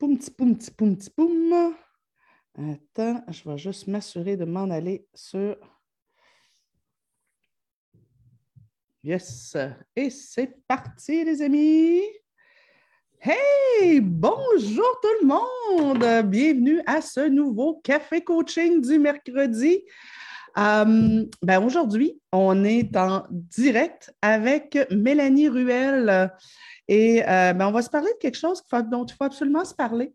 poum, petit poum, petit poum, petit poum. Attends, je vais juste m'assurer de m'en aller sur. Yes. Et c'est parti, les amis. Hey, bonjour tout le monde. Bienvenue à ce nouveau café coaching du mercredi. Euh, ben aujourd'hui, on est en direct avec Mélanie Ruel et euh, ben on va se parler de quelque chose dont il faut absolument se parler.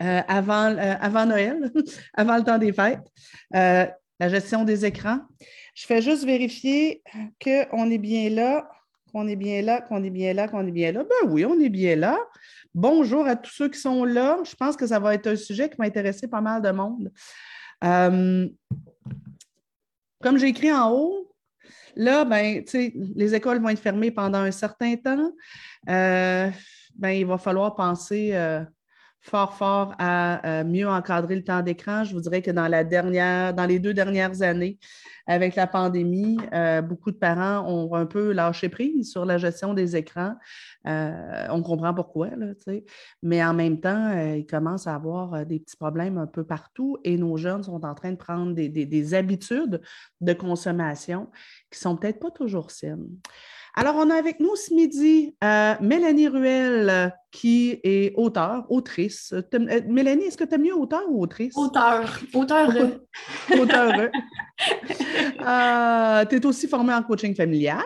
Euh, avant, euh, avant Noël, avant le temps des fêtes, la gestion des écrans. Je fais juste vérifier qu'on est bien là, qu'on est bien là, qu'on est bien là, qu'on est bien là. Ben oui, on est bien là. Bonjour à tous ceux qui sont là. Je pense que ça va être un sujet qui va intéresser pas mal de monde. comme j'ai écrit en haut, là, ben, les écoles vont être fermées pendant un certain temps. ben, il va falloir penser fort, fort à mieux encadrer le temps d'écran. Je vous dirais que dans, la dernière, dans les deux dernières années, avec la pandémie, euh, beaucoup de parents ont un peu lâché prise sur la gestion des écrans. Euh, on comprend pourquoi, là, mais en même temps, euh, ils commencent à avoir des petits problèmes un peu partout et nos jeunes sont en train de prendre des, des habitudes de consommation qui ne sont peut-être pas toujours saines. Alors, on a avec nous ce midi euh, Mélanie Ruel, qui est auteure, autrice. Euh, Mélanie, est-ce que tu es mieux auteur ou autrice? Auteur. Auteur. auteur. euh, tu es aussi formée en coaching familial.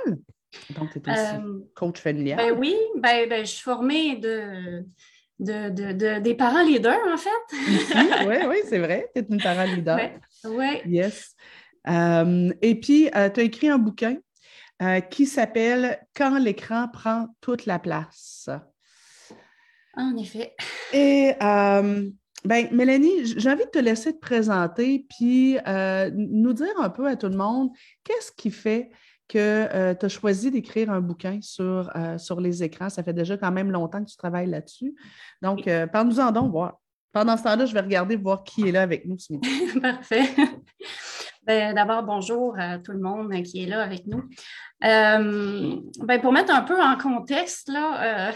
Donc, tu es aussi euh, coach familial. Ben oui, ben, ben, je suis formée de, de, de, des parents leaders, en fait. oui, oui, c'est vrai. Tu es une parent leader. Oui. Ouais. Yes. et puis, tu as écrit un bouquin euh, qui s'appelle Quand l'écran prend toute la place. En effet. Et euh, ben, Mélanie, j'ai envie de te laisser te présenter puis euh, nous dire un peu à tout le monde qu'est-ce qui fait que tu as choisi d'écrire un bouquin sur, sur les écrans? Ça fait déjà quand même longtemps que tu travailles là-dessus. Donc, parle-nous-en donc, voir. Pendant ce temps-là, je vais regarder voir qui est là avec nous ce midi. Parfait. Ben, d'abord, bonjour à tout le monde qui est là avec nous. Euh, ben, pour mettre un peu en contexte, là, euh,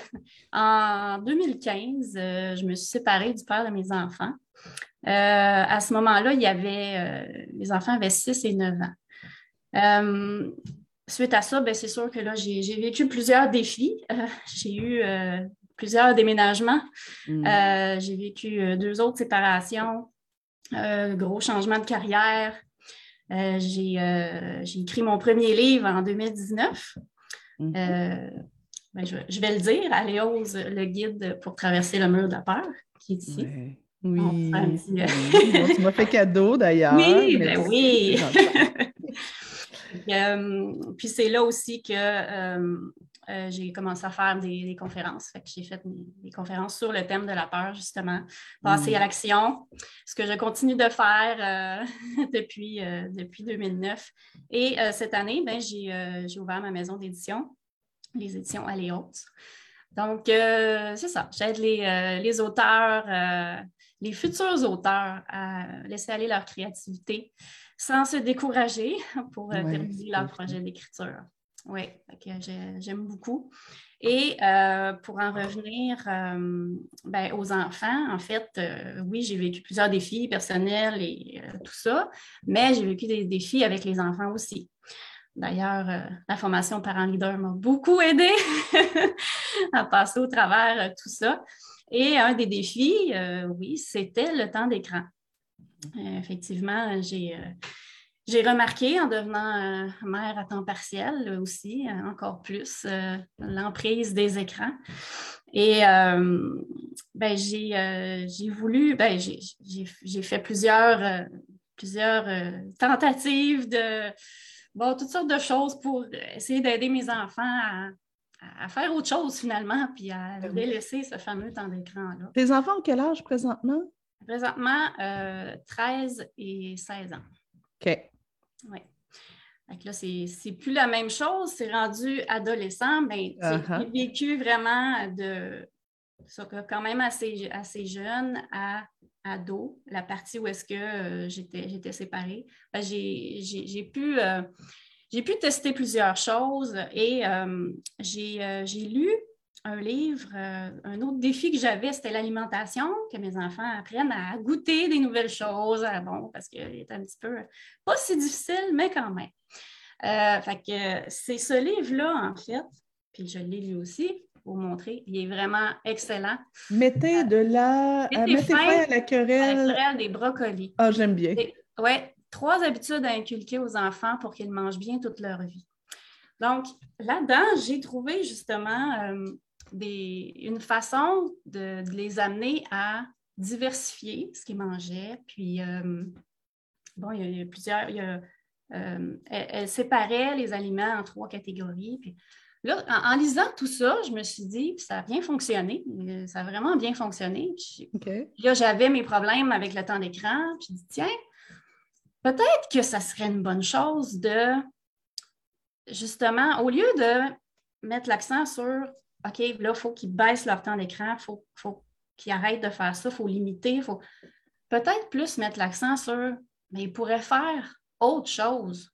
en 2015, euh, je me suis séparée du père de mes enfants. à ce moment-là, il y avait, les enfants avaient 6 et 9 ans. suite à ça, ben, c'est sûr que là, j'ai vécu plusieurs défis. j'ai eu plusieurs déménagements. Mm. j'ai vécu deux autres séparations, gros changements de carrière. Euh, euh, j'ai écrit mon premier livre en 2019. Mhm. Euh, ben, je, vais le dire, Aléose, le guide pour traverser le mur de la peur, qui est ici. Oui. tu m'as fait cadeau d'ailleurs. Oui, ben oui. puis c'est là aussi que euh, j'ai commencé à faire des, conférences. j'ai fait des, conférences sur le thème de la peur, justement, passer à mm. l'action, ce que je continue de faire euh, depuis, euh, depuis 2009. Et cette année, ben, j'ai ouvert ma maison d'édition, les éditions Aléos. Donc, c'est ça, j'aide les, les, auteurs, les futurs auteurs à laisser aller leur créativité sans se décourager pour terminer leur projet d'écriture. Oui, j'aime beaucoup. Et euh, pour en revenir euh, ben, aux enfants, en fait, euh, oui, j'ai vécu plusieurs défis personnels et tout ça, mais j'ai vécu des défis avec les enfants aussi. D'ailleurs, la formation Parent Leader m'a beaucoup aidé à passer au travers tout ça. Et un des défis, oui, c'était le temps d'écran. effectivement, j'ai j'ai remarqué en devenant euh, mère à temps partiel aussi, euh, encore plus, euh, l'emprise des écrans. Et ben, j'ai voulu, ben, j'ai fait plusieurs, plusieurs tentatives de bon, toutes sortes de choses pour essayer d'aider mes enfants à, faire autre chose finalement, puis à ben délaisser ce fameux temps d'écran-là. Tes enfants ont quel âge présentement? Présentement, 13 et 16 ans. OK. Oui. Donc là, c'est plus la même chose. C'est rendu adolescent, mais ben, uh-huh. j'ai vécu vraiment de ça, quand même assez, assez jeune à ado, la partie où est-ce que euh, j'étais séparée. Ben, j'ai pu, euh, pu tester plusieurs choses et euh, j'ai lu un livre, euh, un autre défi que j'avais, c'était l'alimentation, que mes enfants apprennent à goûter des nouvelles choses, bon, parce qu'il est un petit peu pas si difficile, mais quand même. Euh, fait que c'est ce livre-là, en fait, puis je l'ai lu aussi, pour vous montrer. Il est vraiment excellent. Mettez de la. Mettez, fin, à la querelle. À la querelle des brocolis. Ah, j'aime bien. Oui, trois habitudes à inculquer aux enfants pour qu'ils mangent bien toute leur vie. Donc, là-dedans, j'ai trouvé justement euh, une façon de, les amener à diversifier ce qu'ils mangeaient. Puis, euh, bon, il y, a, plusieurs. Euh, elle, séparait les aliments en trois catégories. Puis là, en, lisant tout ça, je me suis dit, ça a bien fonctionné. Ça a vraiment bien fonctionné. là, j'avais mes problèmes avec le temps d'écran. Puis, je dis, tiens, peut-être que ça serait une bonne chose de, justement, au lieu de mettre l'accent sur OK, là, il faut qu'ils baissent leur temps d'écran, il faut, qu'ils arrêtent de faire ça, il faut limiter, il faut peut-être plus mettre l'accent sur, mais ils pourraient faire autre chose.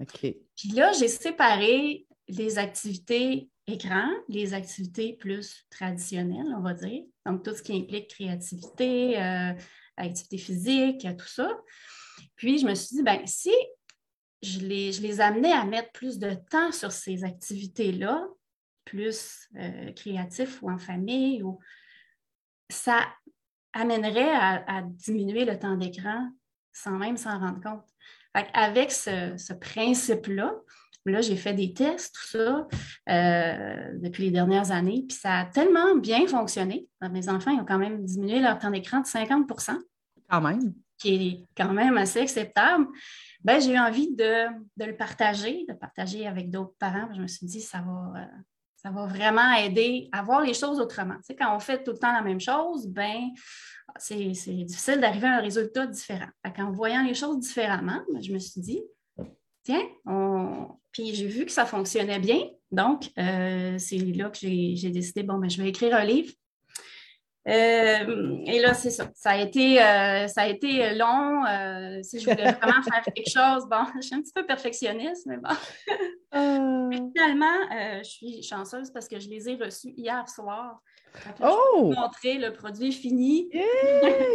OK. Puis là, j'ai séparé les activités écran, les activités plus traditionnelles, on va dire. Donc, tout ce qui implique créativité, euh, activité physique, tout ça. Puis, je me suis dit, ben si je les, je les amenais à mettre plus de temps sur ces activités-là, plus euh, créatif ou en famille, ou ça amènerait à, diminuer le temps d'écran sans même s'en rendre compte. Avec ce, principe-là, là, j'ai fait des tests, tout ça, euh, depuis les dernières années, puis ça a tellement bien fonctionné. Mes enfants ils ont quand même diminué leur temps d'écran de 50 Quand même. Qui est quand même assez acceptable. Ben, j'ai eu envie de, le partager, de partager avec d'autres parents. Je me suis dit, ça va, euh, ça va vraiment aider à voir les choses autrement. Tu quand on fait tout le temps la même chose, ben c'est difficile d'arriver à un résultat différent. en voyant les choses différemment, ben, je me suis dit, tiens, puis j'ai vu que ça fonctionnait bien. Donc, euh, c'est là que j'ai décidé, bon, ben, je vais écrire un livre euh, et là, c'est ça. Ça a été, euh, ça a été long. Euh, si je voulais vraiment faire quelque chose, bon, je suis un petit peu perfectionniste, mais bon. finalement, je suis chanceuse parce que je les ai reçus hier soir. oh! Je vous montrer le produit fini.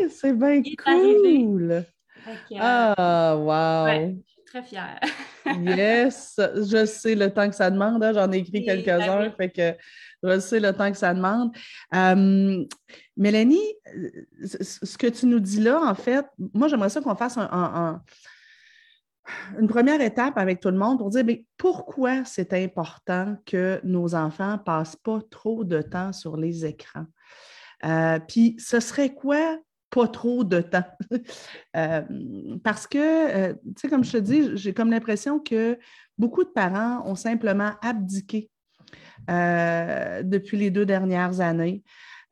c'est bien cool! ah, wow! je suis très fière. yes! Je sais le temps que ça demande. Hein. J'en ai écrit quelques-uns. Fait que sais le temps que ça demande. Mélanie, ce que tu nous dis là, en fait, moi, j'aimerais ça qu'on fasse une première étape avec tout le monde pour dire mais pourquoi c'est important que nos enfants ne passent pas trop de temps sur les écrans? Euh, puis, ce serait quoi pas trop de temps? Euh, parce que, euh, tu sais, comme je te dis, j'ai comme l'impression que beaucoup de parents ont simplement abdiqué euh, depuis les deux dernières années.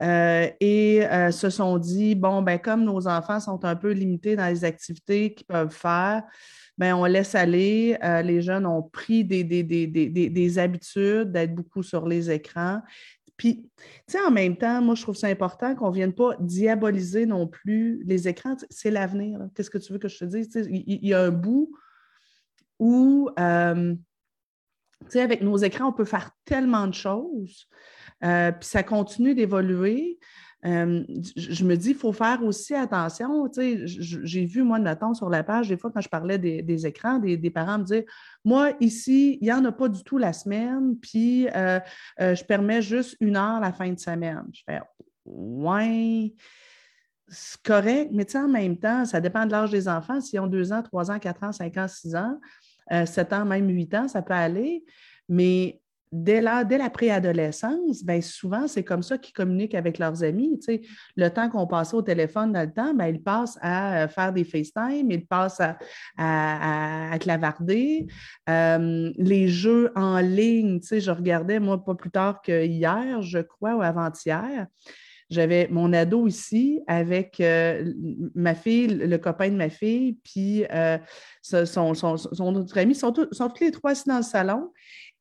Euh, et euh, se sont dit, bon, ben, comme nos enfants sont un peu limités dans les activités qu'ils peuvent faire, ben, on laisse aller. les jeunes ont pris des, des, habitudes d'être beaucoup sur les écrans. Puis, tu sais, en même temps, moi, je trouve ça important qu'on ne vienne pas diaboliser non plus les écrans. C'est l'avenir. Qu'est-ce que tu veux que je te dise? Il, y, a un bout où avec nos écrans, on peut faire tellement de choses, euh, puis ça continue d'évoluer. Euh, je me dis, il faut faire aussi attention. J'ai vu, moi, Nathan, sur la page, des fois, quand je parlais des, écrans, des, parents me dire Moi, ici, il n'y en a pas du tout la semaine, puis euh, je permets juste une heure la fin de semaine. Je fais Ouais, c'est correct, mais en même temps, ça dépend de l'âge des enfants. S'ils ont deux ans, trois ans, quatre ans, cinq ans, six ans, 7 euh, ans, même 8 ans, ça peut aller. Mais dès la, dès la préadolescence, bien, souvent, c'est comme ça qu'ils communiquent avec leurs amis. Le temps qu'on passait au téléphone dans le temps, bien, ils passent à euh, faire des FaceTime, ils passent à, à, clavarder. Euh, les jeux en ligne, je regardais, moi, pas plus tard que hier, je crois, ou avant-hier. J'avais mon ado ici avec euh, ma fille, le copain de ma fille, puis euh, son, autre ami. Ils sont, sont tous les trois assis dans le salon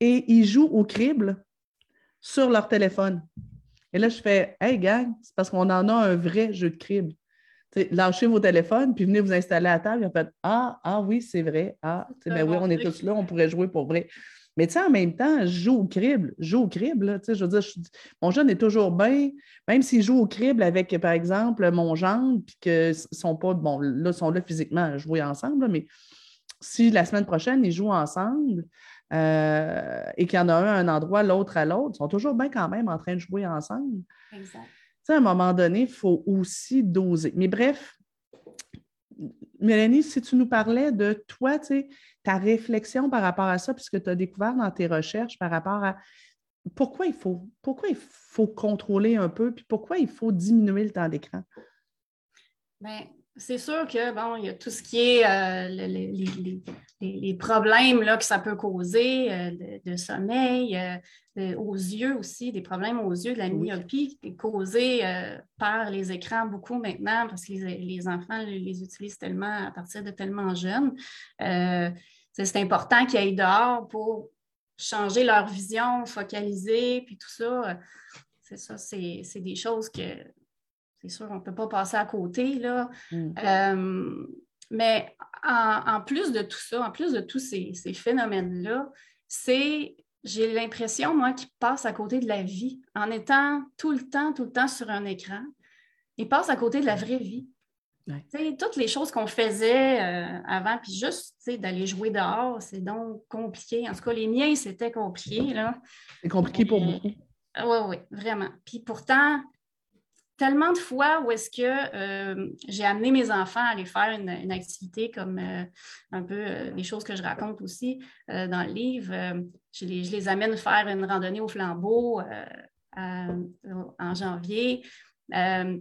et ils jouent au crible sur leur téléphone. Et là, je fais Hey, gang, c'est parce qu'on en a un vrai jeu de crible. lâchez vos téléphones, puis venez vous installer à table. Ils ont fait Ah, ah oui, c'est vrai. Ah, ben oui, on est tous là, on pourrait jouer pour vrai. Mais tu sais, en même temps, je joue au crible. Je joue au crible. je veux dire, mon jeune est toujours bien, même s'il joue au crible avec, par exemple, mon gendre, puis qu'ils sont pas, bon, là, sont là physiquement à jouer ensemble, mais si la semaine prochaine, ils jouent ensemble euh, et qu'il y en a un à un endroit, l'autre à l'autre, ils sont toujours bien quand même en train de jouer ensemble. Exact. Tu sais, à un moment donné, il faut aussi doser. Mais bref, Mélanie, si tu nous parlais de toi, ta réflexion par rapport à ça, puisque tu as découvert dans tes recherches par rapport à pourquoi il faut, pourquoi il faut contrôler un peu, puis pourquoi il faut diminuer le temps d'écran? Bien, c'est sûr que, bon, il y a tout ce qui est euh, les, problèmes là, que ça peut causer euh, de, sommeil, euh, aux yeux aussi, des problèmes aux yeux, de la myopie causée par les écrans beaucoup maintenant parce que les, enfants les, utilisent tellement à partir de tellement jeunes. c'est important qu'ils aillent dehors pour changer leur vision, focaliser, puis tout ça. C'est ça, c'est des choses que c'est sûr, on ne peut pas passer à côté. Là. Mm. Euh, mais en, plus de tout ça, en plus de tous ces, phénomènes-là, c'est, j'ai l'impression, moi, qu'ils passent à côté de la vie. En étant tout le temps, tout le temps sur un écran, ils passent à côté de la vraie vie. Toutes les choses qu'on faisait euh, avant, puis juste d'aller jouer dehors, c'est donc compliqué. En tout cas, les miens, c'était compliqué. C'est compliqué pour beaucoup. Oui, oui, vraiment. Puis pourtant, tellement de fois où est-ce que euh, j'ai amené mes enfants à aller faire une, activité comme euh, un peu euh, les choses que je raconte aussi dans le livre. Je les, amène faire une randonnée au flambeau en janvier.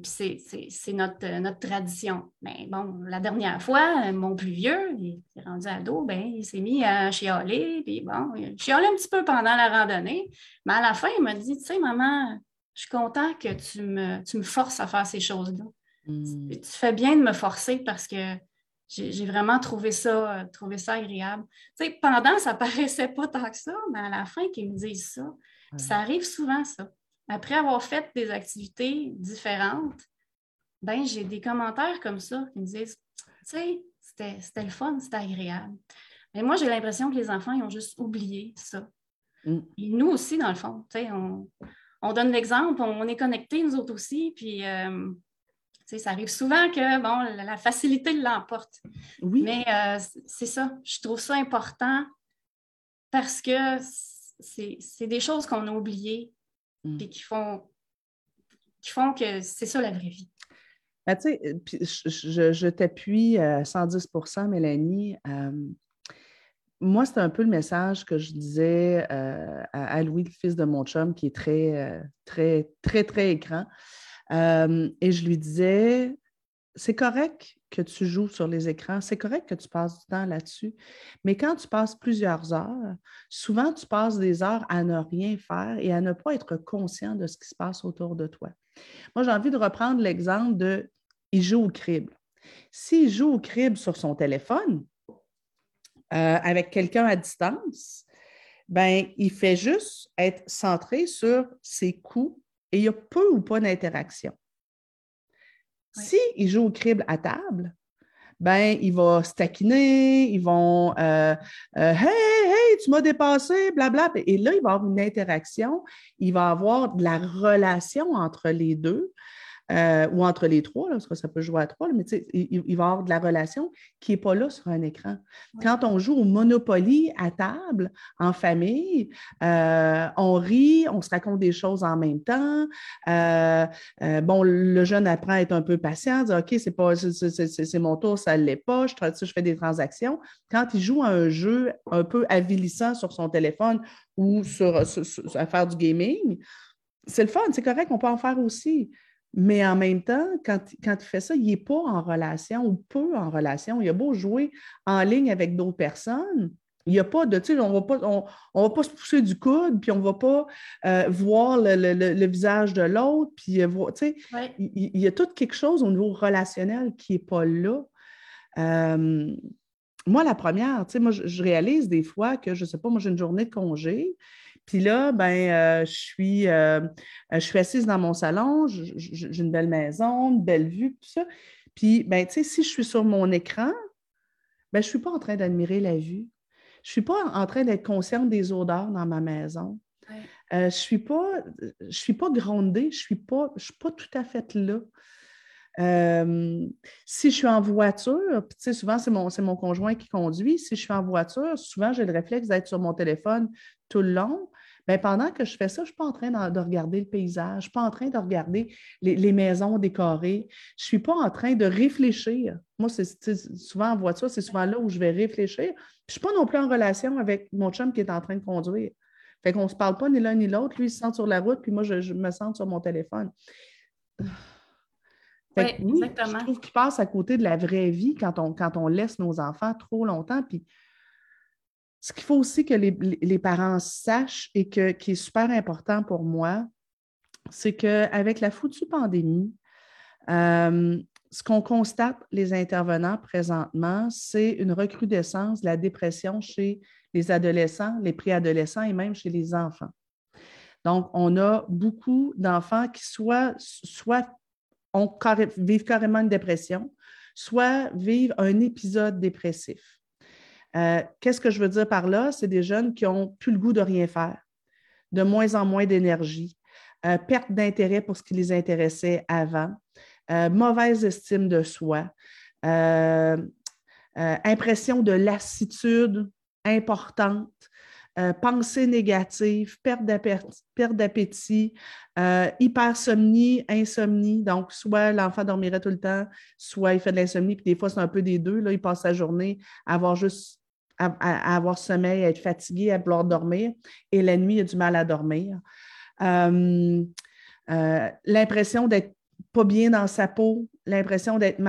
c'est notre, notre tradition. Mais bon, la dernière fois, mon plus vieux, il est rendu ado, ben, il s'est mis à chialer. Puis bon, il chialait un petit peu pendant la randonnée. Mais à la fin, il m'a dit, tu sais, maman, je suis content que tu me, tu me forces à faire ces choses-là. Hmm. Tu fais bien de me forcer parce que j'ai vraiment trouvé ça, trouvé ça agréable. Tu sais, pendant, ça paraissait pas tant que ça, mais à la fin, qu'ils me disent ça, ça arrive souvent, ça. Après avoir fait des activités différentes, ben j'ai des commentaires comme ça qui me disent, tu sais, c'était le fun, c'était agréable. Mais moi, j'ai l'impression que les enfants, ils ont juste oublié ça. Hmm. Et nous aussi, dans le fond, tu sais, on, on donne l'exemple, on est connectés, nous autres aussi, puis euh, ça arrive souvent que bon, la facilité l'emporte. Oui. Mais euh, c'est ça, je trouve ça important parce que c'est des choses qu'on a oubliées et mm. qui font, qui font que c'est ça la vraie vie. Ben, je, je t'appuie à 110 Mélanie. Euh, moi, c'est un peu le message que je disais euh, à, Louis, le fils de mon chum, qui est très, euh, très, très, très écran. Euh, et je lui disais, c'est correct que tu joues sur les écrans, c'est correct que tu passes du temps là-dessus, mais quand tu passes plusieurs heures, souvent tu passes des heures à ne rien faire et à ne pas être conscient de ce qui se passe autour de toi. Moi, j'ai envie de reprendre l'exemple de il joue au crible. S'il joue au crible sur son téléphone, euh, avec quelqu'un à distance, ben, il fait juste être centré sur ses coups et il y a peu ou pas d'interaction. S'il joue au crible à table, ben, il va se taquiner, ils vont euh, euh, Hey, hey, tu m'as dépassé, blablabla. Et là, il va y avoir une interaction, il va y avoir de la relation entre les deux. Euh, ou entre les trois, parce que ça peut jouer à trois, mais il, il, va y avoir de la relation qui n'est pas là sur un écran. Quand on joue au Monopoly à table, en famille, euh, on rit, on se raconte des choses en même temps. Euh, bon, le jeune apprend à être un peu patient, dit OK, c'est pas c'est mon tour, ça ne l'est pas, je, je fais des transactions. Quand il joue à un jeu un peu avilissant sur son téléphone ou sur, à faire du gaming, c'est le fun, c'est correct, on peut en faire aussi. Mais en même temps, quand, quand il fait ça, il n'est pas en relation ou peu en relation. Il a beau jouer en ligne avec d'autres personnes. Il n'y a pas de, tu sais, on ne va pas se pousser du coude, puis on ne va pas euh, voir le, visage de l'autre, puis euh, tu sais, il, y a tout quelque chose au niveau relationnel qui n'est pas là. Euh, moi, la première, tu sais, moi, je, réalise des fois que, je ne sais pas, moi, j'ai une journée de congé, puis là, ben, euh, je, suis, euh, je suis assise dans mon salon, j'ai une belle maison, une belle vue, tout ça. Puis, ben, tu sais, si je suis sur mon écran, ben, je ne suis pas en train d'admirer la vue. je ne suis pas en train d'être consciente des odeurs dans ma maison. Euh, je ne suis pas, je suis pas grondée, je ne suis, pas, je suis pas tout à fait là. Euh, si je suis en voiture, puis souvent c'est mon, mon conjoint qui conduit, si je suis en voiture, souvent j'ai le réflexe d'être sur mon téléphone tout le long. Bien, pendant que je fais ça, je ne suis pas en train de, regarder le paysage, je ne suis pas en train de regarder les, maisons décorées, je ne suis pas en train de réfléchir. Moi, c'est souvent en voiture, c'est souvent là où je vais réfléchir. Je ne suis pas non plus en relation avec mon chum qui est en train de conduire. Fait qu'on ne se parle pas ni l'un ni l'autre. Lui, il se sent sur la route, puis moi, je, me sens sur mon téléphone. Oui, exactement. Je trouve qu'il passe à côté de la vraie vie quand on, quand on laisse nos enfants trop longtemps. Puis ce qu'il faut aussi que les, parents sachent et que, qui est super important pour moi, c'est qu'avec la foutue pandémie, euh, ce qu'on constate, les intervenants présentement, c'est une recrudescence de la dépression chez les adolescents, les préadolescents et même chez les enfants. Donc, on a beaucoup d'enfants qui soit vivent carrément une dépression, soit vivent un épisode dépressif. Euh, qu'est-ce que je veux dire par là? C'est des jeunes qui n'ont plus le goût de rien faire, de moins en moins d'énergie, euh, perte d'intérêt pour ce qui les intéressait avant, euh, mauvaise estime de soi, impression de lassitude importante, pensée négative, perte d'appétit, hypersomnie, insomnie. Donc, soit l'enfant dormirait tout le temps, soit il fait de l'insomnie, puis des fois, c'est un peu des deux. Là, il passe sa journée à avoir juste à, avoir sommeil, à être fatigué, à vouloir dormir, et la nuit, il a du mal à dormir. Euh, euh, l'impression d'être pas bien dans sa peau, l'impression d'être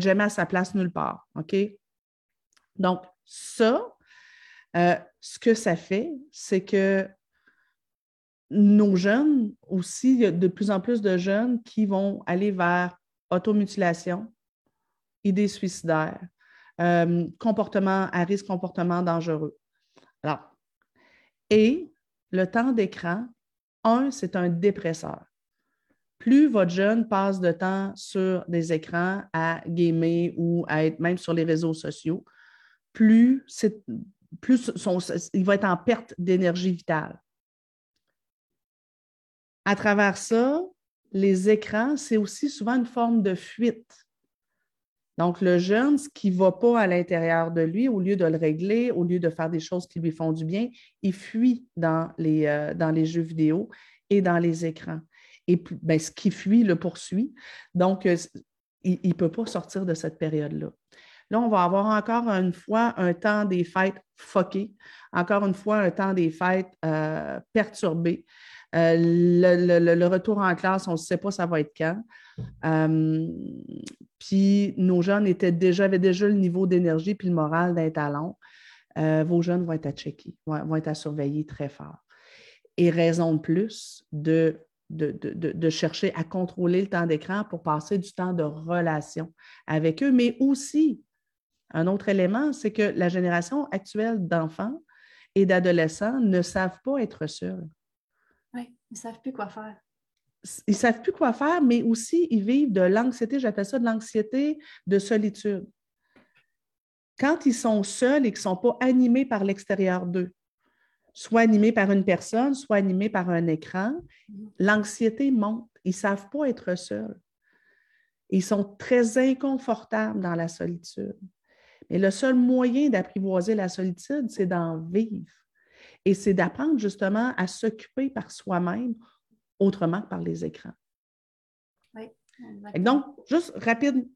jamais à sa place nulle part. OK? Donc, ça, euh, ce que ça fait, c'est que nos jeunes aussi, il y a de plus en plus de jeunes qui vont aller vers automutilation, idées suicidaires, euh, comportement à risque, comportement dangereux. Alors, et le temps d'écran, un, c'est un dépresseur. Plus votre jeune passe de temps sur des écrans à gamer ou à être même sur les réseaux sociaux, plus, plus il va être en perte d'énergie vitale. À travers ça, les écrans, c'est aussi souvent une forme de fuite. Donc, le jeune, ce qui ne va pas à l'intérieur de lui, au lieu de le régler, au lieu de faire des choses qui lui font du bien, il fuit dans les, euh, jeux vidéo et dans les écrans. Et ben, ce qui fuit le poursuit. Donc, euh, il ne peut pas sortir de cette période-là. Là, on va avoir encore une fois un temps des fêtes foqué, encore une fois un temps des fêtes euh, perturbé. le, retour en classe, on ne sait pas ça va être quand. Puis nos jeunes étaient déjà, avaient déjà le niveau d'énergie puis le moral d'un. Euh, vos jeunes vont être à checker, vont, être à surveiller très fort. Et raison de plus de, de, chercher à contrôler le temps d'écran pour passer du temps de relation avec eux, mais aussi, un autre élément, c'est que la génération actuelle d'enfants et d'adolescents ne savent pas être seuls. Oui, ils ne savent plus quoi faire ils ne savent plus quoi faire, mais aussi ils vivent de l'anxiété, j'appelle ça de l'anxiété de solitude. Quand ils sont seuls et qu'ils ne sont pas animés par l'extérieur d'eux, soit animés par une personne, soit animés par un écran, l'anxiété monte. Ils ne savent pas être seuls. Ils sont très inconfortables dans la solitude. Mais le seul moyen d'apprivoiser la solitude, c'est d'en vivre. Et c'est d'apprendre justement à s'occuper par soi-même autrement que par les écrans. Oui, donc, juste rapide,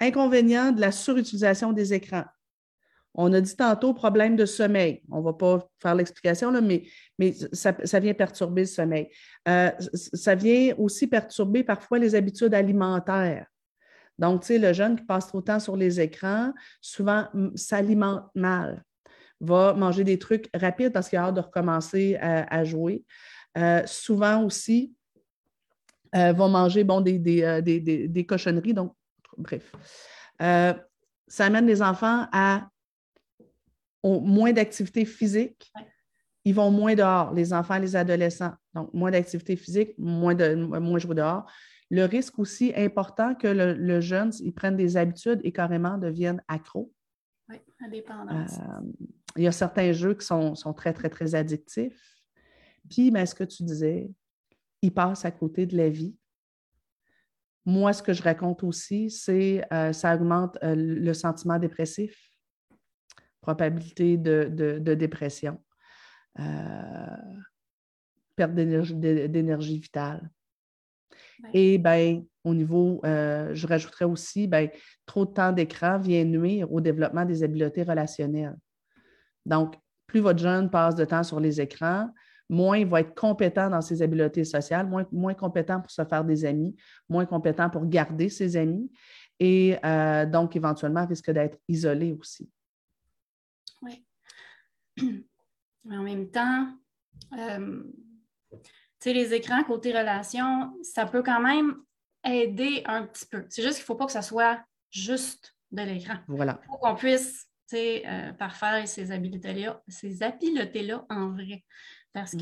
inconvénient de la surutilisation des écrans. On a dit tantôt problème de sommeil. On ne va pas faire l'explication, mais, mais ça, vient perturber le sommeil. Euh, ça vient aussi perturber parfois les habitudes alimentaires. Donc, tu sais, le jeune qui passe trop de temps sur les écrans, souvent s'alimente mal, va manger des trucs rapides parce qu'il a hâte de recommencer à jouer. Euh, souvent aussi, euh, vont manger bon, des, euh, cochonneries. Donc, bref. ça amène les enfants à moins d'activité physique. Ils vont moins dehors, les enfants les adolescents. Donc, moins d'activité physique, moins, de, moins jouer dehors. Le risque aussi important que le, jeune, il prenne des habitudes et carrément devienne accro Oui, la dépendance. il y a certains jeux qui sont, très, très, très addictifs. Puis, ben, ce que tu disais, ils passent à côté de la vie. Moi, ce que je raconte aussi, c'est que ça augmente le sentiment dépressif, probabilité de dépression. Euh, perte d'énergie vitale. Et ben, au niveau, euh, je rajouterais aussi, ben, trop de temps d'écran vient nuire au développement des habiletés relationnelles. Donc, plus votre jeune passe de temps sur les écrans, moins il va être compétent dans ses habiletés sociales, moins, moins compétent pour se faire des amis, moins compétent pour garder ses amis et euh, donc éventuellement risque d'être isolé aussi. Oui. Mais en même temps, euh, les écrans côté relation, ça peut quand même aider un petit peu. C'est juste qu'il ne faut pas que ça soit juste de l'écran. Voilà. Il faut qu'on puisse euh, parfaire ces habiletés-là ces habiletés-là en vrai. Parce mm.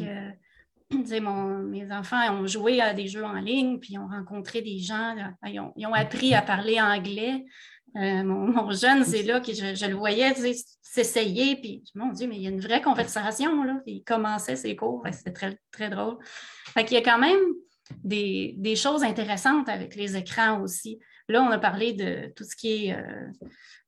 que mon, mes enfants ont joué à des jeux en ligne, puis ils ont rencontré des gens, ils, ont, ils, ont, appris à parler anglais. Euh, mon, jeune, c'est là que je, le voyais s'essayer, puis mon Dieu, mais il y a une vraie conversation, là. Il commençait ses cours, c'était très, très drôle. Fait qu'il y a quand même des, choses intéressantes avec les écrans aussi. Là, on a parlé de tout ce qui est euh,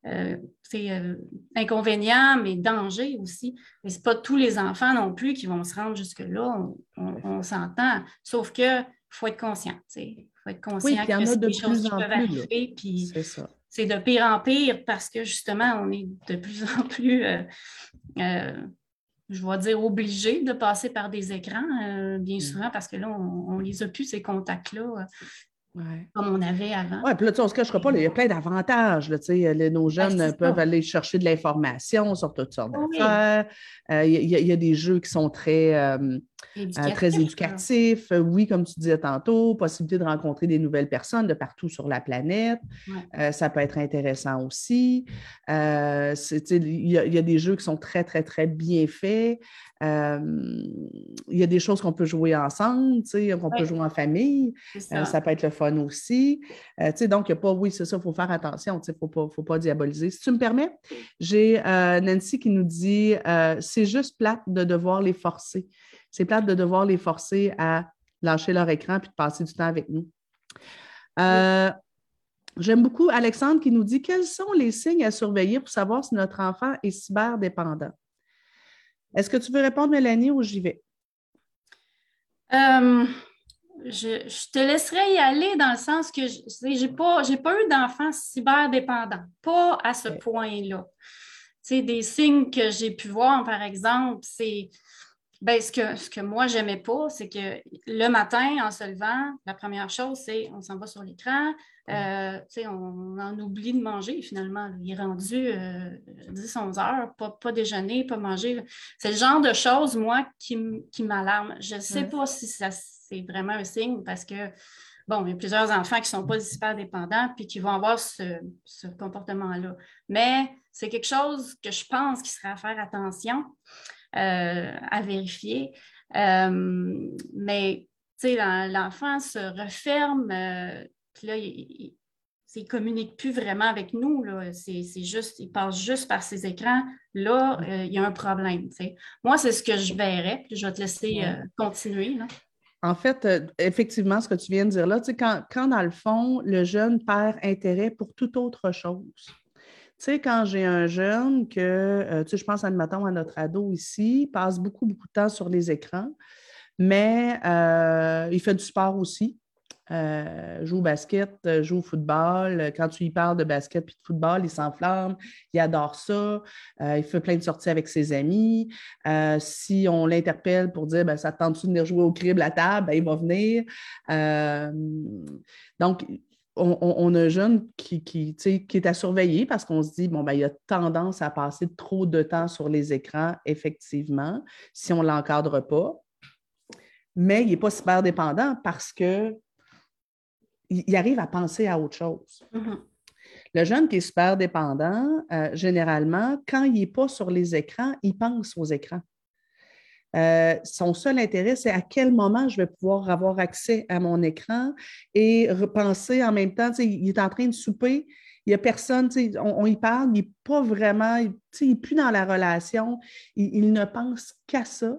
euh, euh inconvénient, mais danger aussi. Mais ce n'est pas tous les enfants non plus qui vont se rendre jusque-là, on, s'entend. Sauf qu'il faut être conscient. Il faut être conscient que c'est des choses qui peuvent arriver. C'est ça c'est de pire en pire parce que justement, on est de plus en plus, euh, euh, je vais dire, obligé de passer par des écrans, euh, bien mm. souvent, parce que là, on ne les a plus, ces contacts-là. Comme on avait avant. Oui, puis là, on ne se cachera pas, il y a plein d'avantages. nos jeunes peuvent aller chercher de l'information sur toutes sortes d'affaires. Il y, a des jeux qui sont très, très éducatifs. Oui, comme tu disais tantôt, possibilité de rencontrer des nouvelles personnes de partout sur la planète. ça peut être intéressant aussi. Il y, a des jeux qui sont très, très, très bien faits. Il y a des choses qu'on peut jouer ensemble, qu'on peut jouer en famille. Ça. peut être le fun aussi. donc, il n'y a pas, oui, c'est ça, il faut faire attention, il ne faut pas, faut pas diaboliser. Si tu me permets, j'ai Nancy qui nous dit c'est juste plate de devoir les forcer. C'est plate de devoir les forcer à lâcher leur écran puis de passer du temps avec nous. J'aime beaucoup Alexandre qui nous dit quels sont les signes à surveiller pour savoir si notre enfant est cyberdépendant? Est-ce que tu veux répondre, Mélanie, ou j'y vais? Euh, je, te laisserai y aller dans le sens que je n'ai pas, pas eu d'enfant cyberdépendant, pas à ce point-là. Des signes que j'ai pu voir, par exemple, c'est ben, ce, que, ce que moi, j'aimais pas, c'est que le matin, en se levant, la première chose, c'est on s'en va sur l'écran, euh, on en oublie de manger finalement. Il est rendu 10-11 euh, heures, pas, déjeuner, pas manger. C'est le genre de choses, moi, qui, qui m'alarme. Je ne sais pas si c'est vraiment un signe parce que, bon, il y a plusieurs enfants qui ne sont pas super dépendants puis qui vont avoir ce, ce comportement-là. Mais c'est quelque chose que je pense qu'il serait à faire attention. Euh, à vérifier. Euh, mais l'enfant se referme, euh, puis là, il, ne communique plus vraiment avec nous. C'est juste, il passe juste par ses écrans. Là, il y a un problème. Moi, c'est ce que je verrais. je vais te laisser continuer. En fait, effectivement, ce que tu viens de dire là, quand, quand, dans le fond, le jeune perd intérêt pour toute autre chose. Tu sais, quand j'ai un jeune que, euh, tu sais, je pense, admettons, à notre ado ici, passe beaucoup, beaucoup de temps sur les écrans, mais euh, il fait du sport aussi. Euh, joue au basket, joue au football. Quand tu lui parles de basket et de football, il s'enflamme, il adore ça. il fait plein de sorties avec ses amis. si on l'interpelle pour dire ben, ça tente-tu de venir jouer au crible à table, ben, il va venir. donc, on, a un jeune qui, qui, est à surveiller parce qu'on se dit, bon, ben, il a tendance à passer trop de temps sur les écrans, effectivement, si on ne l'encadre pas. Mais il n'est pas super dépendant parce qu'il arrive à penser à autre chose. Mm-hmm. Le jeune qui est super dépendant, euh, généralement, quand il n'est pas sur les écrans, il pense aux écrans. Euh, son seul intérêt, c'est à quel moment je vais pouvoir avoir accès à mon écran et repenser en même temps, il est en train de souper, il n'y a personne, on, y parle, il n'est pas vraiment, il n'est plus dans la relation, il, ne pense qu'à ça.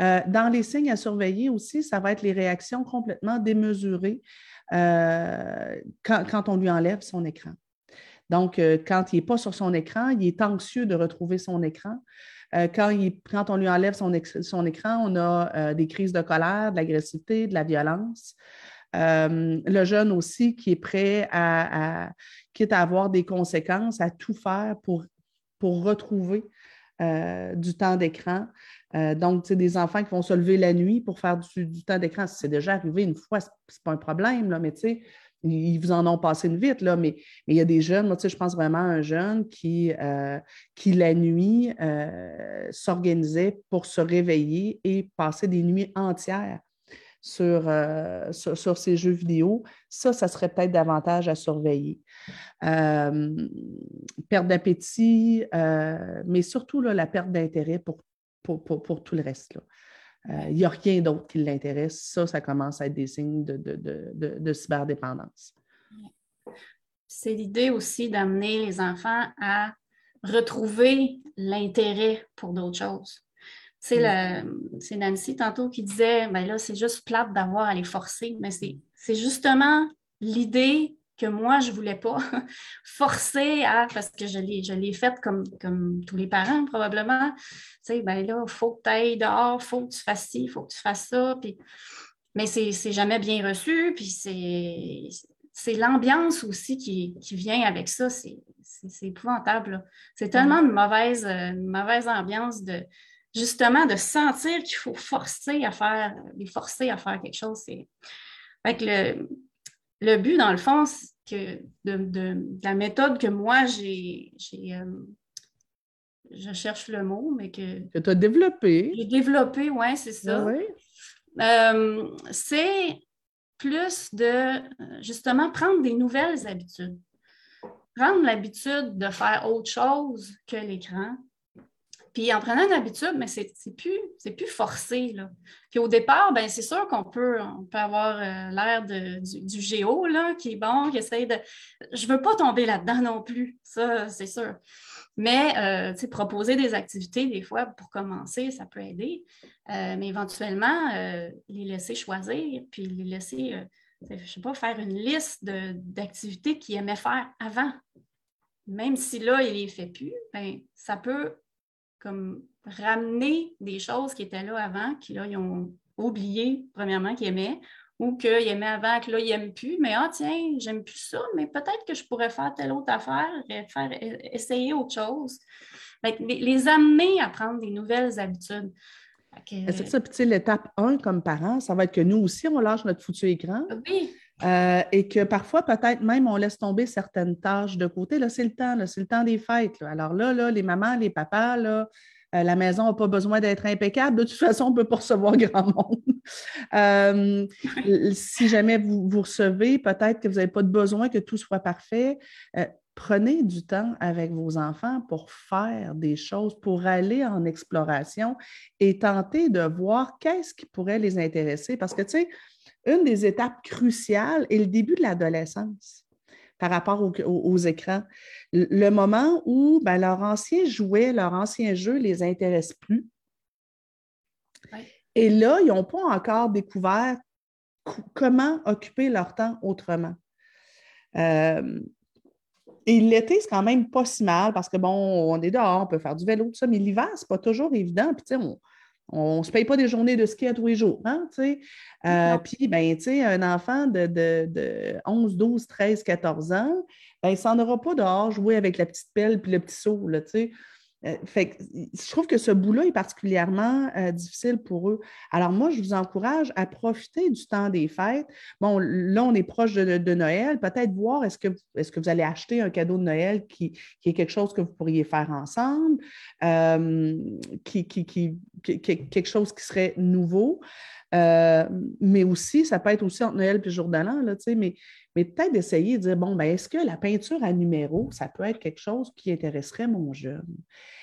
Euh, dans les signes à surveiller aussi, ça va être les réactions complètement démesurées euh, quand, on lui enlève son écran. Donc, euh, quand il n'est pas sur son écran, il est anxieux de retrouver son écran. quand, quand, on lui enlève son, écran, on a des crises de colère, de l'agressivité, de la violence. le jeune aussi qui est prêt à, quitte à avoir des conséquences, à tout faire pour, retrouver du temps d'écran. Euh, donc, c'est des enfants qui vont se lever la nuit pour faire du, temps d'écran. C'est déjà arrivé une fois, ce n'est pas un problème, là, mais tu sais, ils vous en ont passé une vite, là, mais, il y a des jeunes, moi, tu sais, je pense vraiment à un jeune qui, euh, qui la nuit, euh, s'organisait pour se réveiller et passer des nuits entières sur, sur, ces jeux vidéo. Ça, ça serait peut-être davantage à surveiller. perte d'appétit, mais surtout là, la perte d'intérêt pour pour, tout le reste. Il n'y euh, a rien d'autre qui l'intéresse. Ça, ça commence à être des signes de, de, cyberdépendance. C'est l'idée aussi d'amener les enfants à retrouver l'intérêt pour d'autres choses. Mm. C'est Nancy tantôt qui disait, ben là, c'est juste plate d'avoir à les forcer, mais c'est justement l'idée que moi, je ne voulais pas forcer à, parce que je l'ai faite comme, comme tous les parents probablement, tu sais, ben là, il faut que tu ailles dehors, il faut que tu fasses ci, il faut que tu fasses ça, puis... mais c'est jamais bien reçu, puis c'est l'ambiance aussi qui, vient avec ça, c'est épouvantable. C'est tellement une mauvaise, une mauvaise ambiance de justement de sentir qu'il faut forcer à faire, les forcer à faire quelque chose. Fait que le, le but, dans le fond, que de, la méthode que moi, j'ai. Euh, je cherche le mot, mais que. Que tu as développé. J'ai développé, oui, c'est ça. Euh, c'est plus de justement prendre des nouvelles habitudes. Prendre l'habitude de faire autre chose que l'écran, puis en prenant une habitude, mais c'est plus, plus forcé. Là. Puis au départ, ben, c'est sûr qu'on peut, on peut avoir euh, l'air du, du, géo là, qui est bon, qui essaie de. Je ne veux pas tomber là-dedans non plus, ça, c'est sûr. Mais euh, proposer des activités, des fois, pour commencer, ça peut aider. Euh, mais éventuellement, les laisser choisir, puis les laisser, je ne sais pas, faire une liste d'activités qu'ils aimaient faire avant. Même si là, il ne les fait plus, ben, ça peut comme ramener des choses qui étaient là avant, qui là, ils ont oublié, premièrement, qu'ils aimaient, ou qu'ils aimaient avant, que là, ils n'aiment plus, mais ah, tiens, j'aime plus ça, mais peut-être que je pourrais faire telle autre affaire, faire, essayer autre chose. les, amener à prendre des nouvelles habitudes. C'est ça, puis l'étape 1 comme parent, ça va être que nous aussi, on lâche notre foutu écran. Oui. Euh, et que parfois, peut-être même, on laisse tomber certaines tâches de côté. Là, c'est le temps, c'est le temps des fêtes. Alors là, là, les mamans, les papas, là, euh, la maison n'a pas besoin d'être impeccable. De toute façon, on ne peut pas recevoir grand monde. Euh, si jamais vous, vous recevez, peut-être que vous n'avez pas de besoin que tout soit parfait. Prenez du temps avec vos enfants pour faire des choses, pour aller en exploration et tenter de voir qu'est-ce qui pourrait les intéresser. Parce que, tu sais, une des étapes cruciales est le début de l'adolescence par rapport aux, écrans. Le, moment où ben, leur ancien jouet, leur ancien jeu ne les intéresse plus. Et là, ils n'ont pas encore découvert comment occuper leur temps autrement. Euh, et l'été, c'est quand même pas si mal parce que, bon, on est dehors, on peut faire du vélo, tout ça, mais l'hiver, ce n'est pas toujours évident. Puis, tu sais, on, on ne se paye pas des journées de ski à tous les jours. Hein, euh, puis, ben, un enfant de, de, 11, 12, 13, 14 ans, ben, il s'en aura pas dehors jouer avec la petite pelle puis le petit seau. Là, euh, fait je trouve que ce bout-là est particulièrement euh, difficile pour eux. Alors, moi, je vous encourage à profiter du temps des fêtes. Bon, là, on est proche de, Noël. Peut-être voir est-ce que, est que vous allez acheter un cadeau de Noël qui, est quelque chose que vous pourriez faire ensemble, euh, qui, qui, quelque chose qui serait nouveau. Mais aussi, ça peut être aussi entre Noël et le jour mais mais peut-être d'essayer de dire, bon, ben, est-ce que la peinture à numéro, ça peut être quelque chose qui intéresserait mon jeune?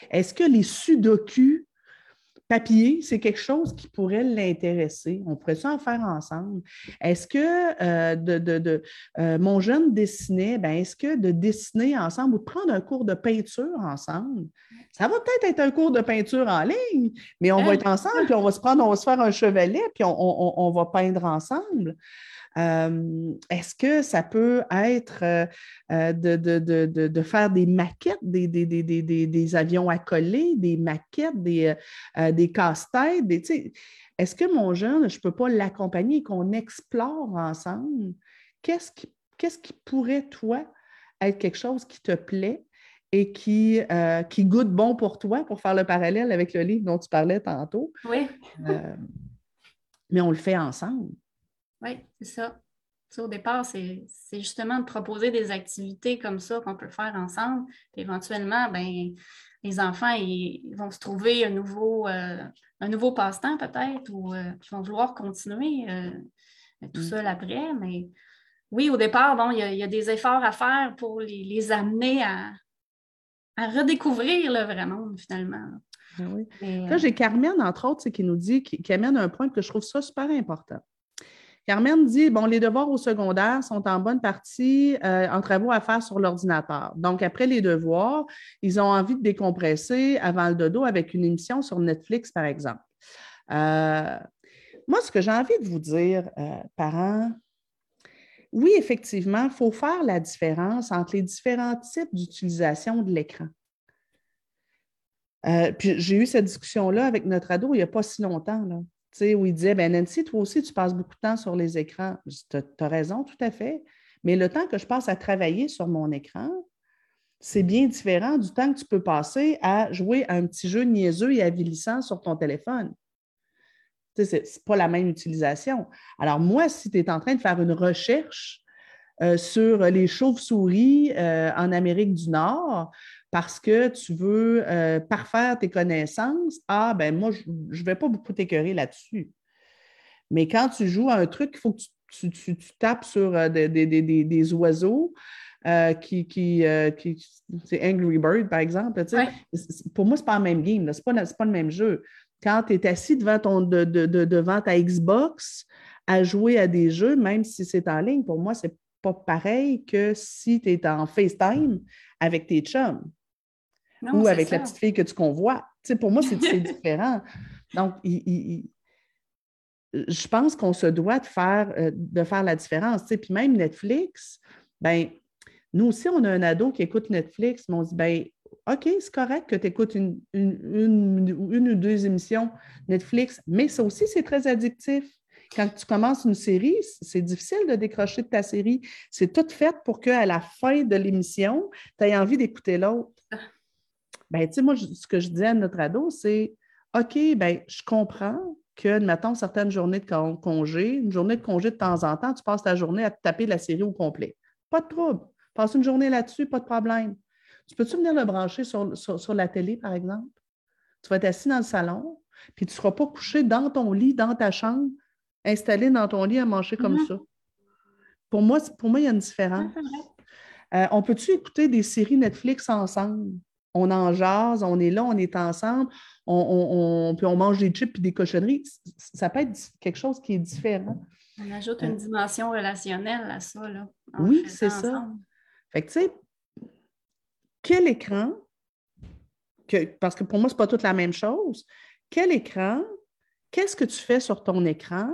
Est-ce que les sudoku papier, c'est quelque chose qui pourrait l'intéresser. On pourrait ça en faire ensemble? Est-ce que euh, de, euh, mon jeune dessinait, ben est-ce que de dessiner ensemble ou de prendre un cours de peinture ensemble, ça va peut-être être un cours de peinture en ligne, mais on va être ensemble, puis on va se prendre, on va se faire un chevalet, puis on va peindre ensemble. Euh, est-ce que ça peut être euh, euh, de, faire des maquettes, des, avions à coller, des maquettes, des, des casse-têtes? Est-ce que mon jeune, je ne peux pas l'accompagner et qu'on explore ensemble? Qu'est-ce qui, qui pourrait, toi, être quelque chose qui te plaît et qui, qui goûte bon pour toi, pour faire le parallèle avec le livre dont tu parlais tantôt? Oui. mais on le fait ensemble. Oui, c'est ça. au départ, c'est justement de proposer des activités comme ça qu'on peut faire ensemble. éventuellement, ben, les enfants ils vont se trouver un nouveau, euh, nouveau passe-temps peut-être ou euh, ils vont vouloir continuer euh, tout mm. seul après. Mais oui, au départ, bon, il y, a des efforts à faire pour les, amener à, redécouvrir le vrai monde finalement. Là, j'ai Carmen, entre autres, qui nous dit, qui, qui amène un point que je trouve ça super important. Carmen dit bon, les devoirs au secondaire sont en bonne partie euh, en travaux à faire sur l'ordinateur. Donc, après les devoirs, ils ont envie de décompresser avant le dodo avec une émission sur Netflix, par exemple. Euh, moi, ce que j'ai envie de vous dire, euh, parents, oui, effectivement, il faut faire la différence entre les différents types d'utilisation de l'écran. puis j'ai eu cette discussion-là avec notre ado il n'y a pas si longtemps. Où il disait ben Nancy, toi aussi, tu passes beaucoup de temps sur les écrans. Tu as, raison, tout à fait. Mais le temps que je passe à travailler sur mon écran, c'est bien différent du temps que tu peux passer à jouer à un petit jeu niaiseux et avilissant sur ton téléphone. Ce n'est pas la même utilisation. Alors, moi, si tu es en train de faire une recherche euh, sur les chauves-souris euh, en Amérique du Nord, parce que tu veux euh, parfaire tes connaissances, ah, ben moi, je ne vais pas beaucoup t'écœurer là-dessus. Mais quand tu joues à un truc, il faut que tu, tapes sur euh, des, oiseaux. Euh, qui, qui, c'est Angry Bird, par exemple. Pour moi, ce n'est pas le même game, ce n'est pas, le même jeu. Quand tu es assis devant, ton, devant ta Xbox à jouer à des jeux, même si c'est en ligne, pour moi, ce n'est pas pareil que si tu es en FaceTime avec tes chums ou avec la petite fille que tu convois. pour moi, c'est différent. Donc, je pense qu'on se doit de faire, euh, de faire la différence. Puis même Netflix, ben, nous aussi, on a un ado qui écoute Netflix, mais on se dit, ben, OK, c'est correct que tu écoutes une, une, ou deux émissions Netflix, mais ça aussi, c'est très addictif. Quand tu commences une série, c'est difficile de décrocher de ta série. C'est tout fait pour qu'à la fin de l'émission, tu aies envie d'écouter l'autre. Ben, tu sais, moi, ce que je disais à notre ado, c'est OK, ben, je comprends que, mettons, certaines journées de congé, une journée de congé de temps en temps, tu passes ta journée à te taper la série au complet. Pas de trouble. Passe une journée là-dessus, pas de problème. Tu peux-tu venir le brancher sur, la télé, par exemple? Tu vas être assis dans le salon, puis tu ne seras pas couché dans ton lit, dans ta chambre, installé dans ton lit à manger comme mm-hmm. ça. Pour moi, pour moi, il y a une différence. Euh, on peut-tu écouter des séries Netflix ensemble? On en jase, on est là, on est ensemble, on, puis on mange des chips et des cochonneries. Ça peut être quelque chose qui est différent. On ajoute une euh, dimension relationnelle à ça. Là, oui, c'est ça. Fait que, tu sais, quel écran, que, parce que pour moi, ce n'est pas toute la même chose, quel écran, qu'est-ce que tu fais sur ton écran?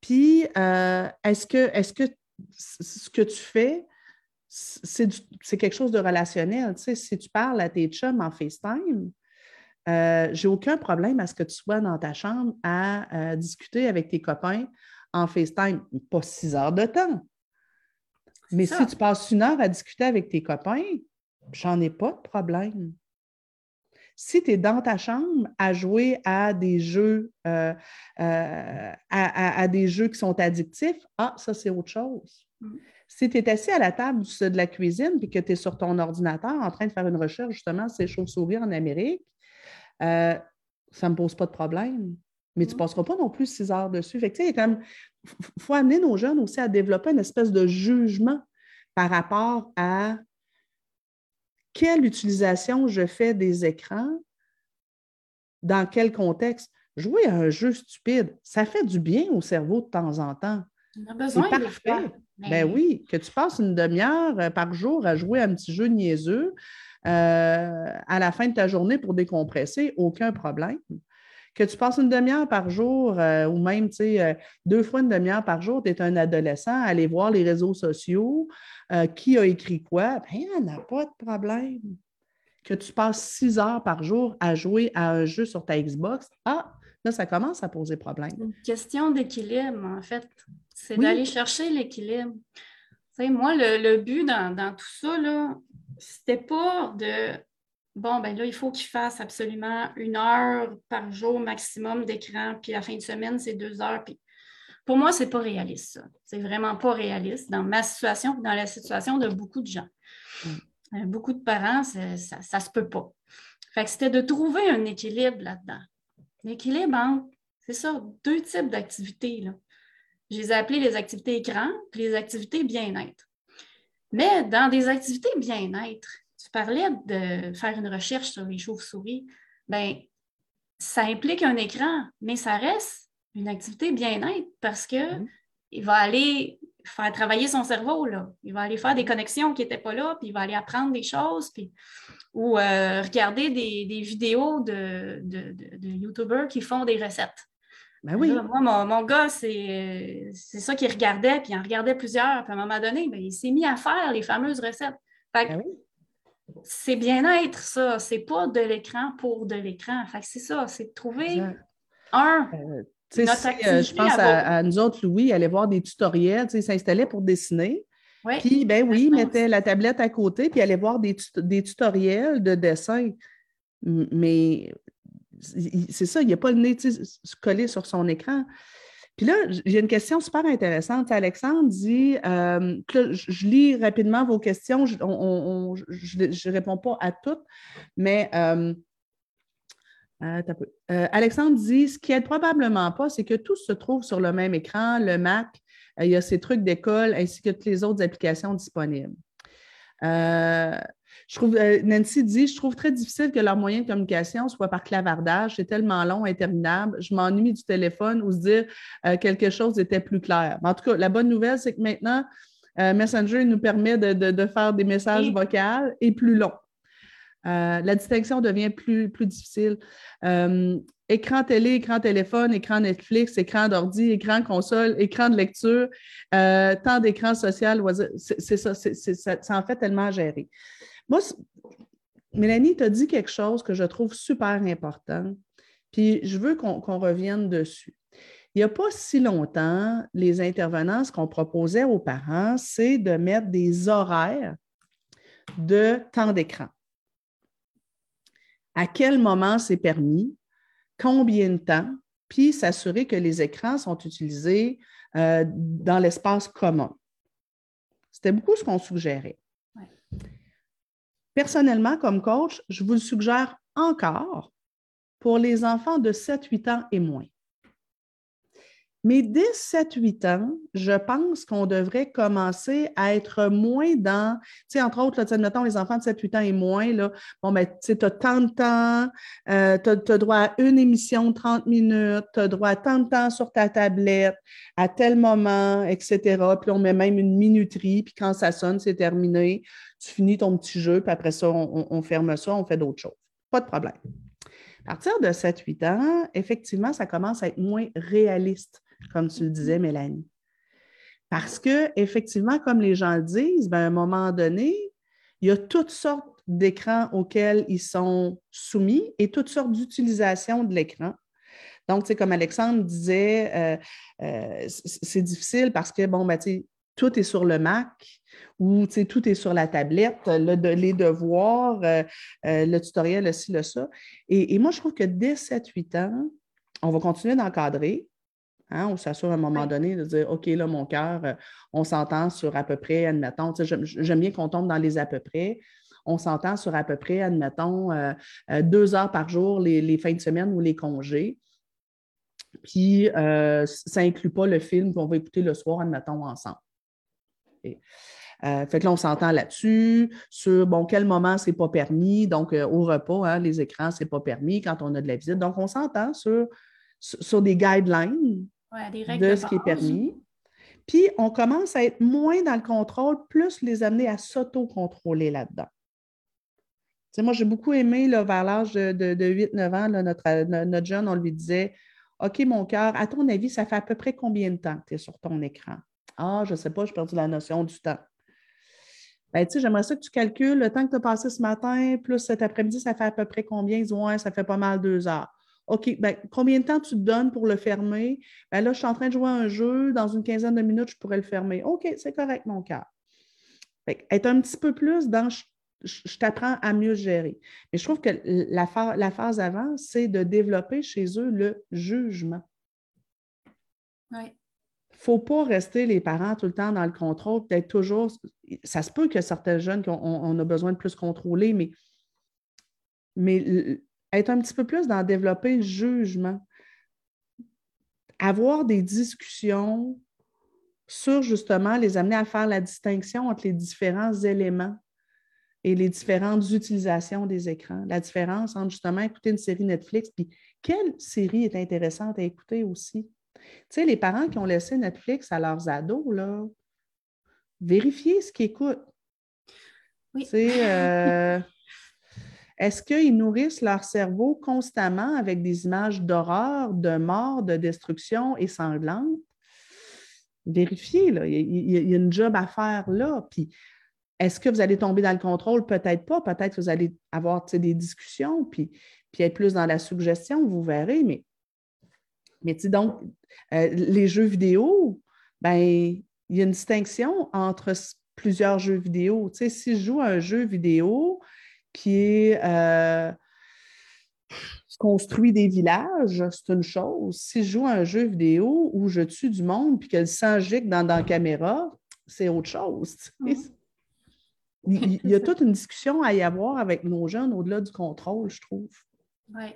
Puis, euh, est-ce que, est-ce que ce que tu fais, c'est quelque chose de relationnel. Tu sais, si tu parles à tes chums en FaceTime, euh, j'ai aucun problème à ce que tu sois dans ta chambre à, discuter avec tes copains en FaceTime. Pas six heures de temps. Mais si tu passes une heure à discuter avec tes copains, j'en ai pas de problème. Si tu es dans ta chambre à jouer à des jeux, euh, euh, à, des jeux qui sont addictifs, ah, ça, c'est autre chose. Mm. Si tu es assis à la table de la cuisine et que tu es sur ton ordinateur en train de faire une recherche justement sur ces chauves-souris en Amérique, euh, ça ne me pose pas de problème. Mais tu ne passeras pas non plus six heures dessus. il faut amener nos jeunes aussi à développer une espèce de jugement par rapport à quelle utilisation je fais des écrans dans quel contexte. Jouer à un jeu stupide, ça fait du bien au cerveau de temps en temps. C'est parfait. Ben oui, que tu passes une demi-heure euh, par jour à jouer à un petit jeu niaiseux euh, à la fin de ta journée pour décompresser, aucun problème. Que tu passes une demi-heure par jour euh, ou même deux fois une demi-heure par jour, tu es un adolescent, aller voir les réseaux sociaux, qui a écrit quoi, ben, il n'y a pas de problème. Que tu passes six heures par jour à jouer à un jeu sur ta Xbox, ah, là, ça commence à poser problème. Une question d'équilibre, en fait. C'est d'aller chercher l'équilibre. moi, le, but dans, tout ça, c'était pas de bon, ben là, il faut qu'il fasse absolument une heure par jour maximum d'écran, puis la fin de semaine, c'est deux heures. Puis pour moi, c'est pas réaliste, ça. C'est vraiment pas réaliste dans ma situation, dans la situation de beaucoup de gens. Mm. Euh, beaucoup de parents, ça, ne se peut pas. Fait que c'était de trouver un équilibre là-dedans. L'équilibre entre, c'est ça, deux types d'activités. Je les ai appelées les activités écran et les activités bien-être. Mais dans des activités bien-être, tu parlais de faire une recherche sur les chauves-souris, bien, ça implique un écran, mais ça reste une activité bien-être parce qu'il mm-hmm. va aller faire travailler son cerveau. Là. Il va aller faire des connexions qui n'étaient pas là, puis il va aller apprendre des choses, puis, ou euh, regarder des, vidéos de, de, de YouTubers qui font des recettes. Ben oui. moi, mon, gars, c'est ça qu'il regardait, puis il en regardait plusieurs. Puis à un moment donné, ben, il s'est mis à faire les fameuses recettes. Ben c'est bien-être, ça. C'est pas de l'écran pour de l'écran. c'est ça, c'est de trouver un. Euh, euh, je pense à, nous autres, Louis, aller voir des tutoriels, il s'installait pour dessiner. Puis, ben oui, il mettait la tablette à côté, puis allait voir des, des tutoriels de dessin. Mais c'est ça, il n'y a pas le nez collé sur son écran. Puis là, j'ai une question super intéressante. Alexandre dit, euh, je, lis rapidement vos questions, je ne réponds pas à toutes, mais euh, euh, Alexandre dit, ce qui n'est probablement pas, c'est que tout se trouve sur le même écran, le Mac, il y a ces trucs d'école ainsi que toutes les autres applications disponibles. Je trouve, euh, Nancy dit, je trouve très difficile que leur moyen de communication soit par clavardage. C'est tellement long, interminable. Je m'ennuie du téléphone ou se dire euh, quelque chose était plus clair. en tout cas, la bonne nouvelle, c'est que maintenant, euh, Messenger nous permet de, faire des messages vocaux et plus longs. la distinction devient plus, plus difficile. écran télé, écran téléphone, écran Netflix, écran d'ordi, écran console, écran de lecture, temps d'écran social, c'est ça, c'est en fait tellement à gérer. Moi, Mélanie, tu as dit quelque chose que je trouve super important, puis je veux qu'on revienne dessus. Il n'y a pas si longtemps, les intervenants, ce qu'on proposait aux parents, c'est de mettre des horaires de temps d'écran. À quel moment c'est permis, combien de temps, puis s'assurer que les écrans sont utilisés euh, dans l'espace commun. C'était beaucoup ce qu'on suggérait. Personnellement, comme coach, je vous le suggère encore pour les enfants de 7-8 ans et moins. Mais dès 7-8 ans, je pense qu'on devrait commencer à être moins dans, tu sais, entre autres, là, les enfants de 7-8 ans et moins, là, bon, ben, tu as tant de temps, euh, tu as, droit à une émission de 30 minutes, tu as droit à tant de temps sur ta tablette, à tel moment, etc. Puis on met même une minuterie, puis quand ça sonne, c'est terminé. Tu finis ton petit jeu, puis après ça, on, ferme ça, on fait d'autres choses. Pas de problème. À partir de 7-8 ans, effectivement, ça commence à être moins réaliste comme tu le disais. Mélanie. Parce que, effectivement, comme les gens le disent, ben, à un moment donné, il y a toutes sortes d'écrans auxquels ils sont soumis et toutes sortes d'utilisations de l'écran. Donc, comme Alexandre disait, euh, euh, c'est difficile parce que, bon, ben, tout est sur le Mac ou tout est sur la tablette, les devoirs, euh, le tutoriel, le ci, le ça. Et, et moi, je trouve que dès 7-8 ans, on va continuer d'encadrer, Hein, on s'assure à un moment donné de dire OK, là, mon cœur, euh, on s'entend sur à peu près, admettons, j'aime bien qu'on tombe dans les à peu près. On s'entend sur à peu près, admettons, euh, euh, deux heures par jour les, fins de semaine ou les congés. Puis, ça n'inclut pas le film qu'on va écouter le soir, admettons, ensemble. Euh, fait que là, on s'entend là-dessus, sur bon, quel moment c'est pas permis. Donc, euh, au repas, hein, les écrans, c'est pas permis quand on a de la visite. Donc, on s'entend sur, sur des guidelines de, ce qui est permis. Puis, on commence à être moins dans le contrôle, plus les amener à s'auto-contrôler là-dedans. moi, j'ai beaucoup aimé là, vers l'âge de, de, 8-9 ans, notre, notre jeune, on lui disait OK, mon cœur, à ton avis, ça fait à peu près combien de temps que tu es sur ton écran? Ah, je ne sais pas, j'ai perdu la notion du temps. Ben, tu sais, j'aimerais ça que tu calcules le temps que tu as passé ce matin, plus cet après-midi, ça fait à peu près combien? Ils disent, ouais, ça fait pas mal deux heures. OK, ben, combien de temps tu te donnes pour le fermer? Ben là, je suis en train de jouer à un jeu, dans une quinzaine de minutes, je pourrais le fermer. OK, c'est correct, mon cœur. Être un petit peu plus dans je, t'apprends à mieux gérer. Mais je trouve que la, la phase avant, c'est de développer chez eux le jugement. Oui. Ne faut pas rester les parents tout le temps dans le contrôle, peut-être toujours. Ça se peut que certains jeunes, on, on, a besoin de plus contrôler, mais, mais être un petit peu plus dans développer le jugement. Avoir des discussions sur justement les amener à faire la distinction entre les différents éléments et les différentes utilisations des écrans. La différence entre justement écouter une série Netflix, puis quelle série est intéressante à écouter aussi. Tu sais, les parents qui ont laissé Netflix à leurs ados, là, vérifiez ce qu'ils écoutent. Oui. Euh, est-ce qu'ils nourrissent leur cerveau constamment avec des images d'horreur, de mort, de destruction et sanglante? Vérifiez, là. Il, y a une job à faire là. Puis est-ce que vous allez tomber dans le contrôle? Peut-être pas. Peut-être que vous allez avoir des discussions, puis, puis être plus dans la suggestion, vous verrez. Mais, mais donc, euh, les jeux vidéo, ben, il y a une distinction entre plusieurs jeux vidéo. si je joue à un jeu vidéo qui est euh, construit des villages, c'est une chose. Si je joue à un jeu vidéo où je tue du monde puis que le sang gicle dans, dans la caméra, c'est autre chose. Il, y a toute une discussion à y avoir avec nos jeunes au-delà du contrôle, je trouve. Oui.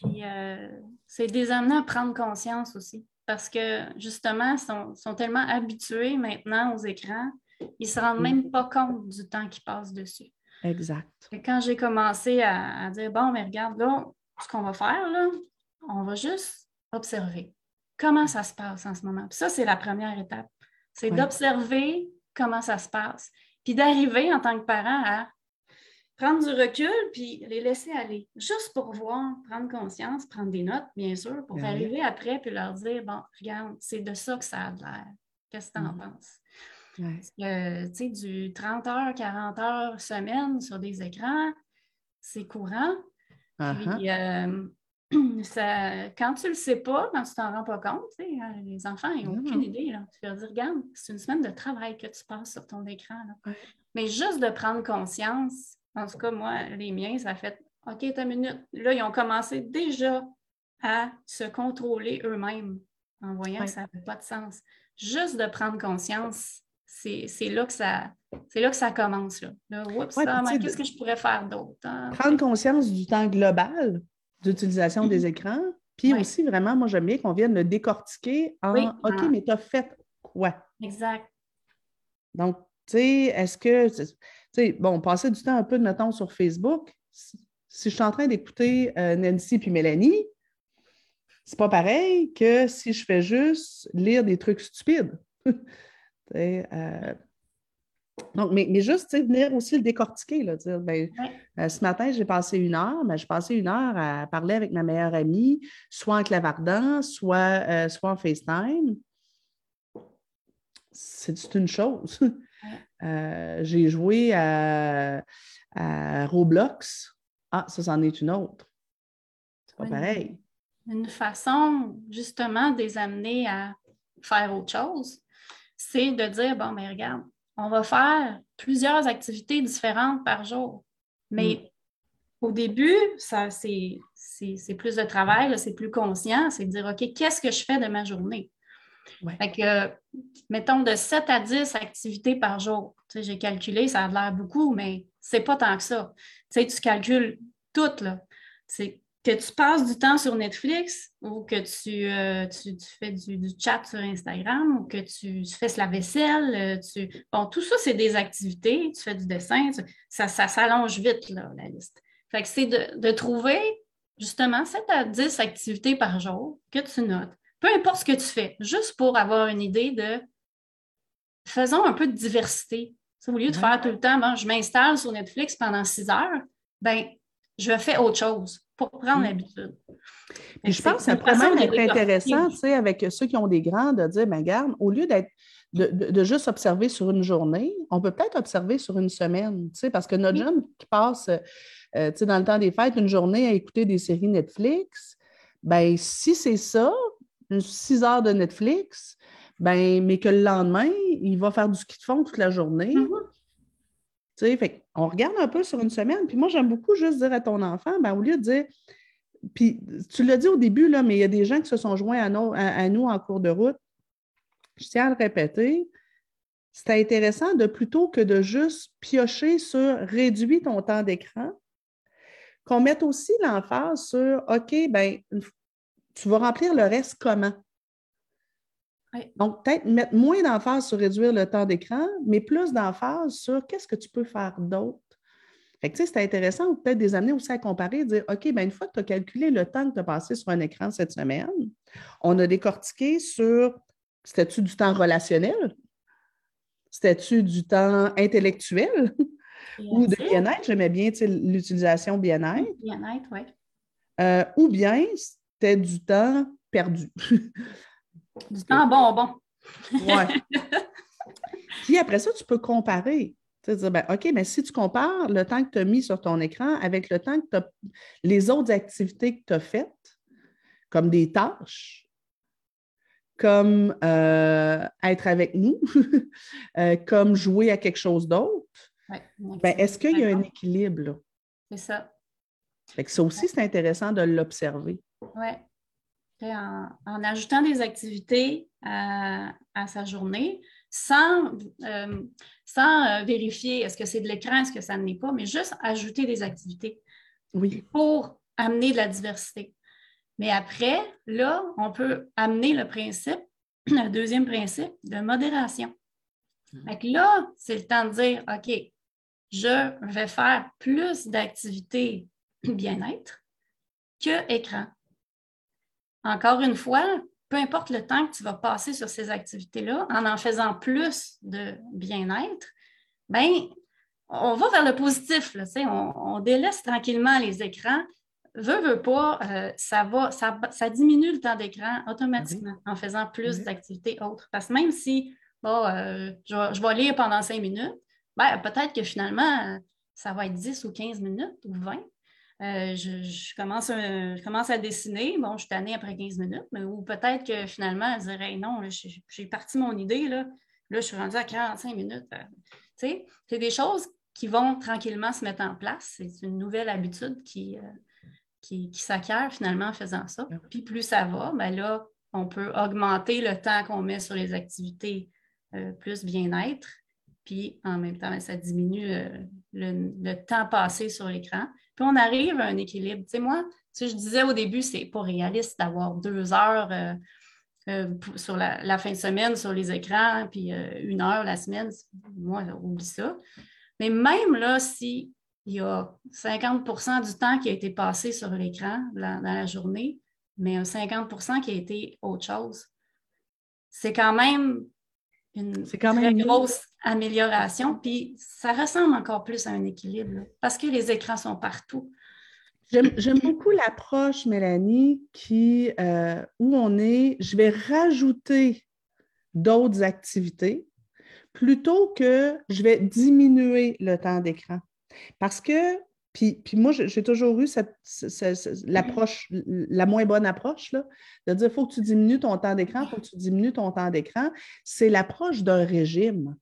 Puis, euh, c'est des amener à prendre conscience aussi. Parce que, justement, ils sont, tellement habitués maintenant aux écrans, ils ne se rendent même pas compte du temps qui passe dessus. Exact. Et quand j'ai commencé à, dire, bon, mais regarde, là, ce qu'on va faire, là, on va juste observer comment ça se passe en ce moment. Puis ça, c'est la première étape. C'est d'observer comment ça se passe. Puis d'arriver en tant que parent à prendre du recul puis les laisser aller, juste pour voir, prendre conscience, prendre des notes, bien sûr, pour ben arriver après puis leur dire bon, regarde, c'est de ça que ça a l'air. Qu'est-ce que tu en mm-hmm. penses? Tu sais, du 30 heures, 40 heures semaine sur des écrans, c'est courant. Uh-huh. Puis, euh, quand tu ne le sais pas, quand tu t'en rends pas compte, hein, les enfants n'ont aucune idée. Tu leur dis, regarde, c'est une semaine de travail que tu passes sur ton écran. Mais juste de prendre conscience, en tout cas, moi, les miens, ça fait OK, une minute. Là, ils ont commencé déjà à se contrôler eux-mêmes en voyant que ça n'a pas de sens. Juste de prendre conscience, c'est là que ça c'est là que ça commence. Là. Ah, qu'est-ce que je pourrais faire d'autre? Hein? Prendre conscience du temps global, d'utilisation des mhm. écrans. Puis aussi, vraiment, moi, j'aime bien qu'on vienne le décortiquer en OK, ah. mais tu as fait quoi? Exact. Donc, tu sais, est-ce que, sais, bon, passer du temps un peu, mettons, sur Facebook, si je suis en train d'écouter euh, Nancy puis Mélanie, c'est pas pareil que si je fais juste lire des trucs stupides. euh, donc, mais, mais juste venir aussi le décortiquer, là, dire, ben, euh, ce matin, j'ai passé une heure, mais j'ai passé une heure à parler avec ma meilleure amie, soit en clavardant, soit, soit en FaceTime. C'est une chose. Euh, j'ai joué à, Roblox. Ah, ça, c'en est une autre. C'est pas pareil. Une façon, justement, de les amener à faire autre chose, c'est de dire, bon, mais regarde, on va faire plusieurs activités différentes par jour. Mais mm. au début, ça, c'est, plus de travail, c'est plus conscient, c'est de dire, OK, qu'est-ce que je fais de ma journée? Fait que, mettons, de 7 à 10 activités par jour. Tu sais, j'ai calculé, ça a l'air beaucoup, mais c'est pas tant que ça. Tu sais, tu calcules toutes, là. C'est que tu passes du temps sur Netflix ou que tu, euh, tu, fais du, chat sur Instagram ou que tu, fais la vaisselle, euh, tu... bon, tout ça, c'est des activités, tu fais du dessin, ça, ça s'allonge vite, là, la liste. Fait que c'est de, trouver justement 7 à 10 activités par jour que tu notes, peu importe ce que tu fais, juste pour avoir une idée de faisons un peu de diversité. au lieu de faire tout le temps, bon, je m'installe sur Netflix pendant 6 heures, ben je fais autre chose pour prendre mm. l'habitude. je pense que ça pourrait même être intéressant, tu sais, avec ceux qui ont des grands, de dire, ben garde, au lieu d'être de, juste observer sur une journée, on peut peut-être observer sur une semaine, tu sais, parce que notre jeune qui passe, euh, tu sais, dans le temps des fêtes, une journée à écouter des séries Netflix, ben si c'est ça, six heures de Netflix, ben, mais que le lendemain, il va faire du ski de fond toute la journée, mm-hmm fait, on regarde un peu sur une semaine, puis moi, j'aime beaucoup juste dire à ton enfant, ben, au lieu de dire, puis tu l'as dit au début, là, mais il y a des gens qui se sont joints à, nous en cours de route. Je tiens à le répéter. C'est intéressant de plutôt que de juste piocher sur réduire ton temps d'écran, qu'on mette aussi l'emphase sur OK, ben tu vas remplir le reste comment? Donc, peut-être mettre moins d'emphase sur réduire le temps d'écran, mais plus d'emphase sur qu'est-ce que tu peux faire d'autre. Fait que, tu sais, c'est intéressant peut-être des amener aussi à comparer, dire, OK, bien, une fois que tu as calculé le temps que tu as passé sur un écran cette semaine, on a décortiqué sur, c'était-tu du temps relationnel? C'était-tu du temps intellectuel? ou de bien-être? J'aimais bien l'utilisation bien-être. Bien-être, oui. Euh, ou bien c'était du temps perdu. Du temps bonbon. oui. Puis après ça, tu peux comparer. Tu dire, ben, OK, mais si tu compares le temps que tu as mis sur ton écran avec le temps que tu as les autres activités que tu as faites, comme des tâches, comme euh, être avec nous, euh, comme jouer à quelque chose d'autre, ben, est-ce qu'il y a un équilibre C'est ça. ça aussi, c'est intéressant de l'observer. Oui en, ajoutant des activités à, sa journée sans, euh, sans euh, vérifier est-ce que c'est de l'écran, est-ce que ça n'est pas, mais juste ajouter des activités oui. pour amener de la diversité. Mais après, là, on peut amener le principe, le deuxième principe de modération. Donc mmh. là, c'est le temps de dire, OK, je vais faire plus d'activités bien-être que écran encore une fois, peu importe le temps que tu vas passer sur ces activités-là, en en faisant plus de bien-être, ben, on va vers le positif. on, délaisse tranquillement les écrans. Veux, veux pas, euh, ça, va, ça, diminue le temps d'écran automatiquement en faisant plus d'activités autres. Parce que même si bon, euh, je, vais lire pendant cinq minutes, ben, peut-être que finalement, ça va être 10 ou 15 minutes ou 20. Euh, je, commence commence à dessiner. Bon, je suis tannée après 15 minutes, mais ou peut-être que finalement, elle dirait non, j'ai parti mon idée, là, là, je suis rendue à 45 minutes. Euh, sais, c'est des choses qui vont tranquillement se mettre en place. C'est une nouvelle habitude qui, euh, qui, s'acquiert finalement en faisant ça. Puis plus ça va, ben là, on peut augmenter le temps qu'on met sur les activités plus bien-être. Puis en même temps, ben, ça diminue le, temps passé sur l'écran. Puis on arrive à un équilibre. Tu moi, je disais au début, c'est pas réaliste d'avoir deux heures euh, euh, sur la, fin de semaine sur les écrans, puis euh, une heure la semaine. Moi, oublie ça. Mais même là, s'il y a 50% du temps qui a été passé sur l'écran dans la journée, mais un 50% qui a été autre chose, c'est quand même une quand très grosse amélioration. Puis ça ressemble encore plus à un équilibre parce que les écrans sont partout. J'aime beaucoup l'approche, Mélanie, qui, euh, où on est, je vais rajouter d'autres activités plutôt que je vais diminuer le temps d'écran. Parce que puis, moi, j'ai toujours eu l'approche, la moins bonne approche, là, de dire il faut que tu diminues ton temps d'écran, il faut que tu diminues ton temps d'écran. C'est l'approche d'un régime.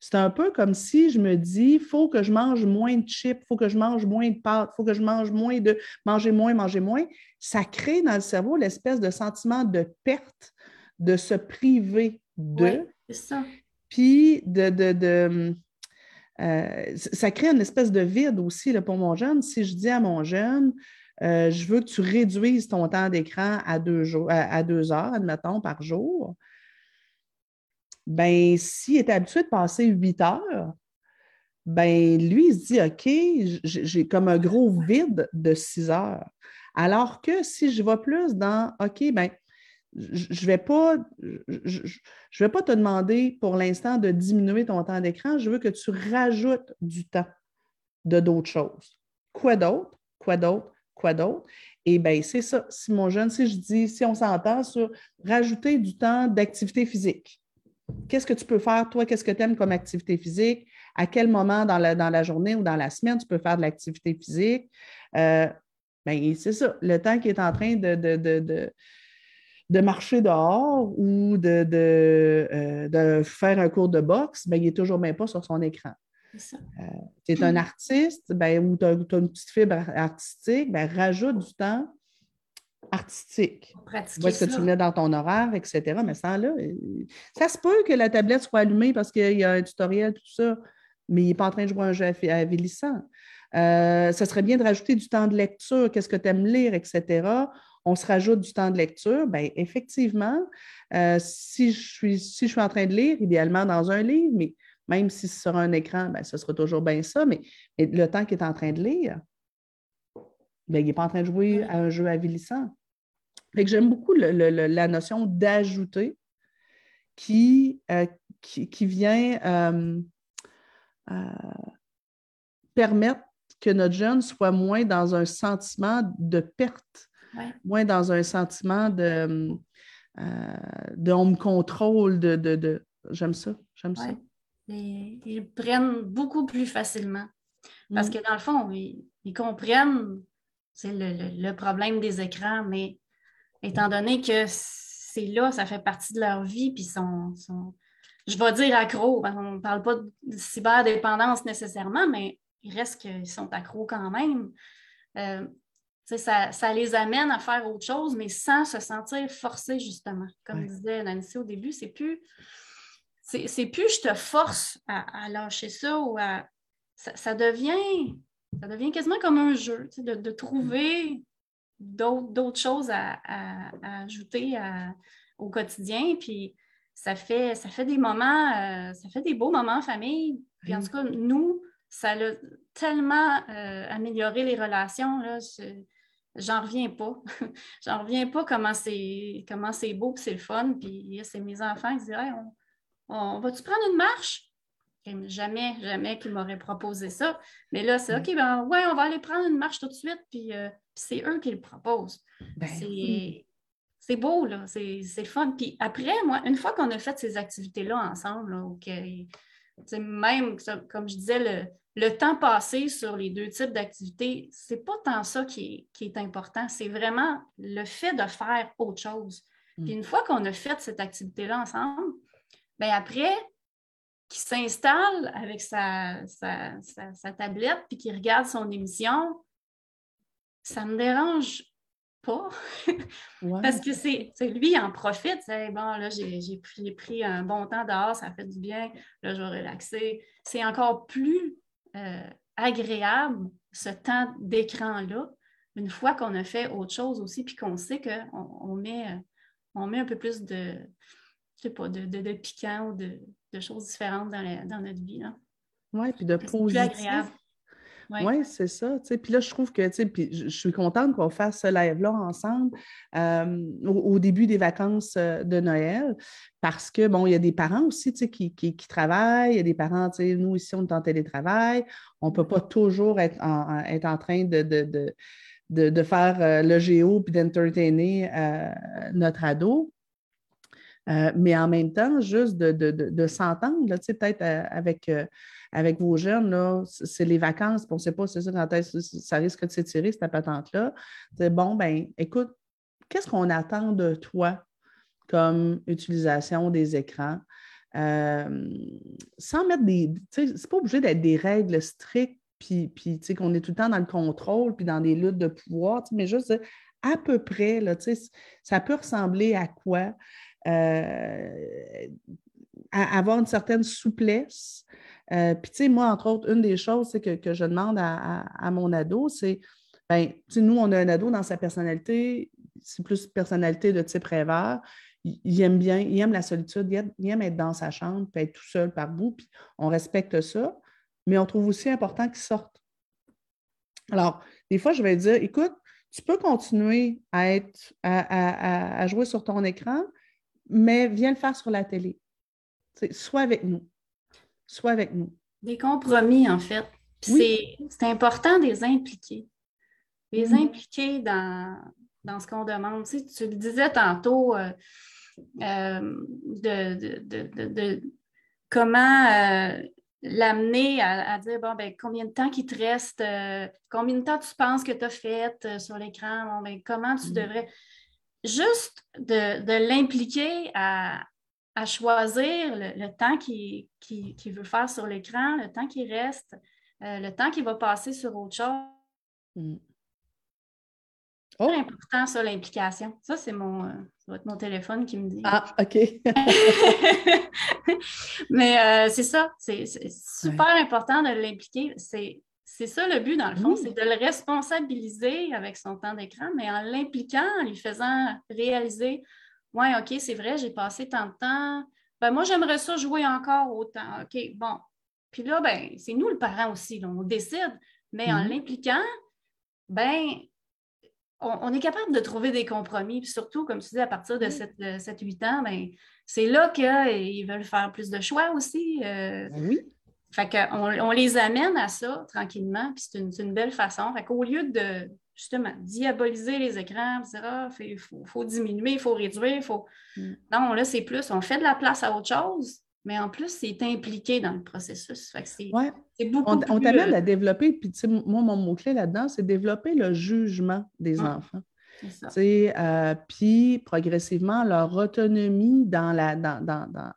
C'est un peu comme si je me dis il faut que je mange moins de chips, il faut que je mange moins de pâtes, il faut que je mange moins de manger moins, manger moins. Ça crée dans le cerveau l'espèce de sentiment de perte, de se priver de. Oui, c'est ça. Puis de, de euh, ça crée une espèce de vide aussi pour mon jeune. Si je dis à mon jeune, je veux que tu réduises ton temps d'écran à deux, à, deux heures, admettons, par jour. Ben, s'il est habitué de passer huit heures, ben lui, il se dit OK, j'ai comme un gros vide de six heures. Alors que si je vais plus dans OK, ben je ne vais, pas, je, vais pas te demander pour l'instant de diminuer ton temps d'écran. Je veux que tu rajoutes du temps de d'autres choses. Quoi d'autre? Quoi d'autre? Quoi d'autre? Et bien, c'est ça. Si mon jeune, si je dis, si on s'entend sur rajouter du temps d'activité physique, qu'est-ce que tu peux faire, toi? Qu'est-ce que tu aimes comme activité physique? À quel moment dans la, dans la journée ou dans la semaine tu peux faire de l'activité physique? Euh, bien, c'est ça. Le temps qui est en train de de marcher dehors ou de, euh, de, faire un cours de boxe, ben, il n'est toujours même pas sur son écran. tu es un artiste ben, ou tu as, une petite fibre artistique, ben, rajoute du temps artistique. Où est-ce que tu mets dans ton horaire, etc. Mais ça, là, euh, ça se peut que la tablette soit allumée parce qu'il y a un tutoriel, tout ça, mais il n'est pas en train de jouer un jeu avilissant. Euh, ça serait bien de rajouter du temps de lecture, qu'est-ce que tu aimes lire, etc on se rajoute du temps de lecture, bien, effectivement, euh, si, je suis, si je suis en train de lire, idéalement dans un livre, mais même si c'est sur un écran, bien, ce sera toujours bien ça, mais, le temps qu'il est en train de lire, bien, il n'est pas en train de jouer à un jeu avilissant. Fait que j'aime beaucoup la notion d'ajouter qui, euh, qui, vient euh, permettre que notre jeune soit moins dans un sentiment de perte moins dans un sentiment de, euh, de on me contrôle, de, de, j'aime ça, j'aime ça. ils prennent beaucoup plus facilement. Parce mm. que dans le fond, ils, comprennent c'est le, problème des écrans, mais étant donné que c'est là, ça fait partie de leur vie, puis sont, sont je vais dire accro, on ne parle pas de cyberdépendance nécessairement, mais il reste qu'ils sont accros quand même. Euh, ça, les amène à faire autre chose, mais sans se sentir forcé, justement. Comme disait Nancy au début, c'est plus. C'est plus je te force à, lâcher ça ou à. Ça, devient. Ça devient quasiment comme un jeu, de, trouver d'autres choses à, ajouter au quotidien. Puis ça fait, ça fait des moments, euh, ça fait des beaux moments en famille. Puis en tout cas, nous, ça a tellement euh, amélioré les relations. Là, j'en reviens pas. j'en reviens pas comment c'est comment c'est beau et c'est le fun. Puis c'est mes enfants qui disent on, va-tu prendre une marche? jamais, jamais qu'ils m'auraient proposé ça. Mais là, c'est mm. OK, ben ouais, on va aller prendre une marche tout de suite, puis, euh, c'est eux qui le proposent. Ben c'est beau, là, c'est fun. Puis après, moi, une fois qu'on a fait ces activités-là ensemble, OK, même, comme je disais, le, le temps passé sur les deux types d'activités, c'est pas tant ça qui est, important, c'est vraiment le fait de faire autre chose. Mm. Puis une fois qu'on a fait cette activité-là ensemble, bien après, qui s'installe avec sa, sa, tablette puis qui regarde son émission, ça me dérange pas. Parce que c'est lui, il en profite. Bon, là, j'ai pris, pris, un bon temps dehors, ça fait du bien. Là, je vais relaxer. C'est encore plus euh, agréable, ce temps d'écran-là, une fois qu'on a fait autre chose aussi, puis qu'on sait qu'on on met, on met un peu plus de, je sais pas, de, de, piquant ou de, choses différentes dans, dans notre vie. Oui, puis de positif. Oui, c'est ça. Puis là, je trouve que je suis contente qu'on fasse ce live-là ensemble euh, au, début des vacances euh, de Noël parce que, bon, il y a des parents aussi qui, qui, travaillent, il y a des parents, nous ici, on est en télétravail, on ne peut pas toujours être en, être en train de, de, de, faire euh, le géo puis d'entertainer notre ado. mais en même temps, juste de, s'entendre, peut-être avec avec vos jeunes, c'est les vacances, on ne sait pas, c'est ça, ça risque de s'étirer, cette patente-là. Bon, ben écoute, qu'est-ce qu'on attend de toi comme utilisation des écrans? Euh, sans mettre des. C'est pas obligé d'être des règles strictes, puis, puis qu'on est tout le temps dans le contrôle, puis dans des luttes de pouvoir, mais juste à peu près, là, ça peut ressembler à quoi? Euh, avoir une certaine souplesse, euh, puis, tu sais, moi, entre autres, une des choses que, que je demande à, mon ado, c'est ben, nous, on a un ado dans sa personnalité, c'est plus personnalité de type rêveur. Il, aime bien, il aime la solitude, il aime, être dans sa chambre, puis être tout seul par bout, puis on respecte ça, mais on trouve aussi important qu'il sorte. Alors, des fois, je vais dire, écoute, tu peux continuer à, être, à, jouer sur ton écran, mais viens le faire sur la télé. sois avec nous. Sois avec nous. Des compromis, en fait. C'est important de les impliquer. Les mm-hmm. impliquer dans, dans ce qu'on demande. Tu, tu, le disais tantôt euh, euh, de, comment euh, l'amener à, dire bon, ben, combien de temps il te reste, combien de temps tu penses que tu as fait sur l'écran, bon, ben, comment tu mm-hmm. devrais. Juste de, l'impliquer à, choisir le, temps qu'il veut faire sur l'écran, le temps qui reste, le temps qu'il va passer sur autre chose. Mm. Oh. C'est important, ça, l'implication. Ça, c'est mon, euh, mon téléphone qui me dit. Ah, OK. Mais euh, c'est ça, c'est super important de l'impliquer. C'est ça le but, dans le fond, c'est de le responsabiliser avec son temps d'écran, mais en l'impliquant, en lui faisant réaliser Ouais, OK, c'est vrai, j'ai passé tant de temps. Ben, moi, j'aimerais ça jouer encore autant. OK, bon. Puis là, ben, c'est nous le parent aussi, on décide, mais en mm-hmm. l'impliquant, ben, on, est capable de trouver des compromis. Puis surtout, comme tu dis, à partir de 7-8 ans, ben, c'est là qu'ils veulent faire plus de choix aussi. Euh. Ben oui. Fait qu'on on les amène à ça tranquillement, puis c'est une, belle façon. Fait qu'au lieu de justement diaboliser les écrans, il ah, faut, diminuer, il faut réduire, il faut. Mm. Non, là, c'est plus, on fait de la place à autre chose, mais en plus, c'est impliqué dans le processus. c'est beaucoup On, on t'amène euh, à développer, puis moi, mon mot-clé là-dedans, c'est développer le jugement des enfants. Euh, puis progressivement, leur autonomie dans la dans, dans,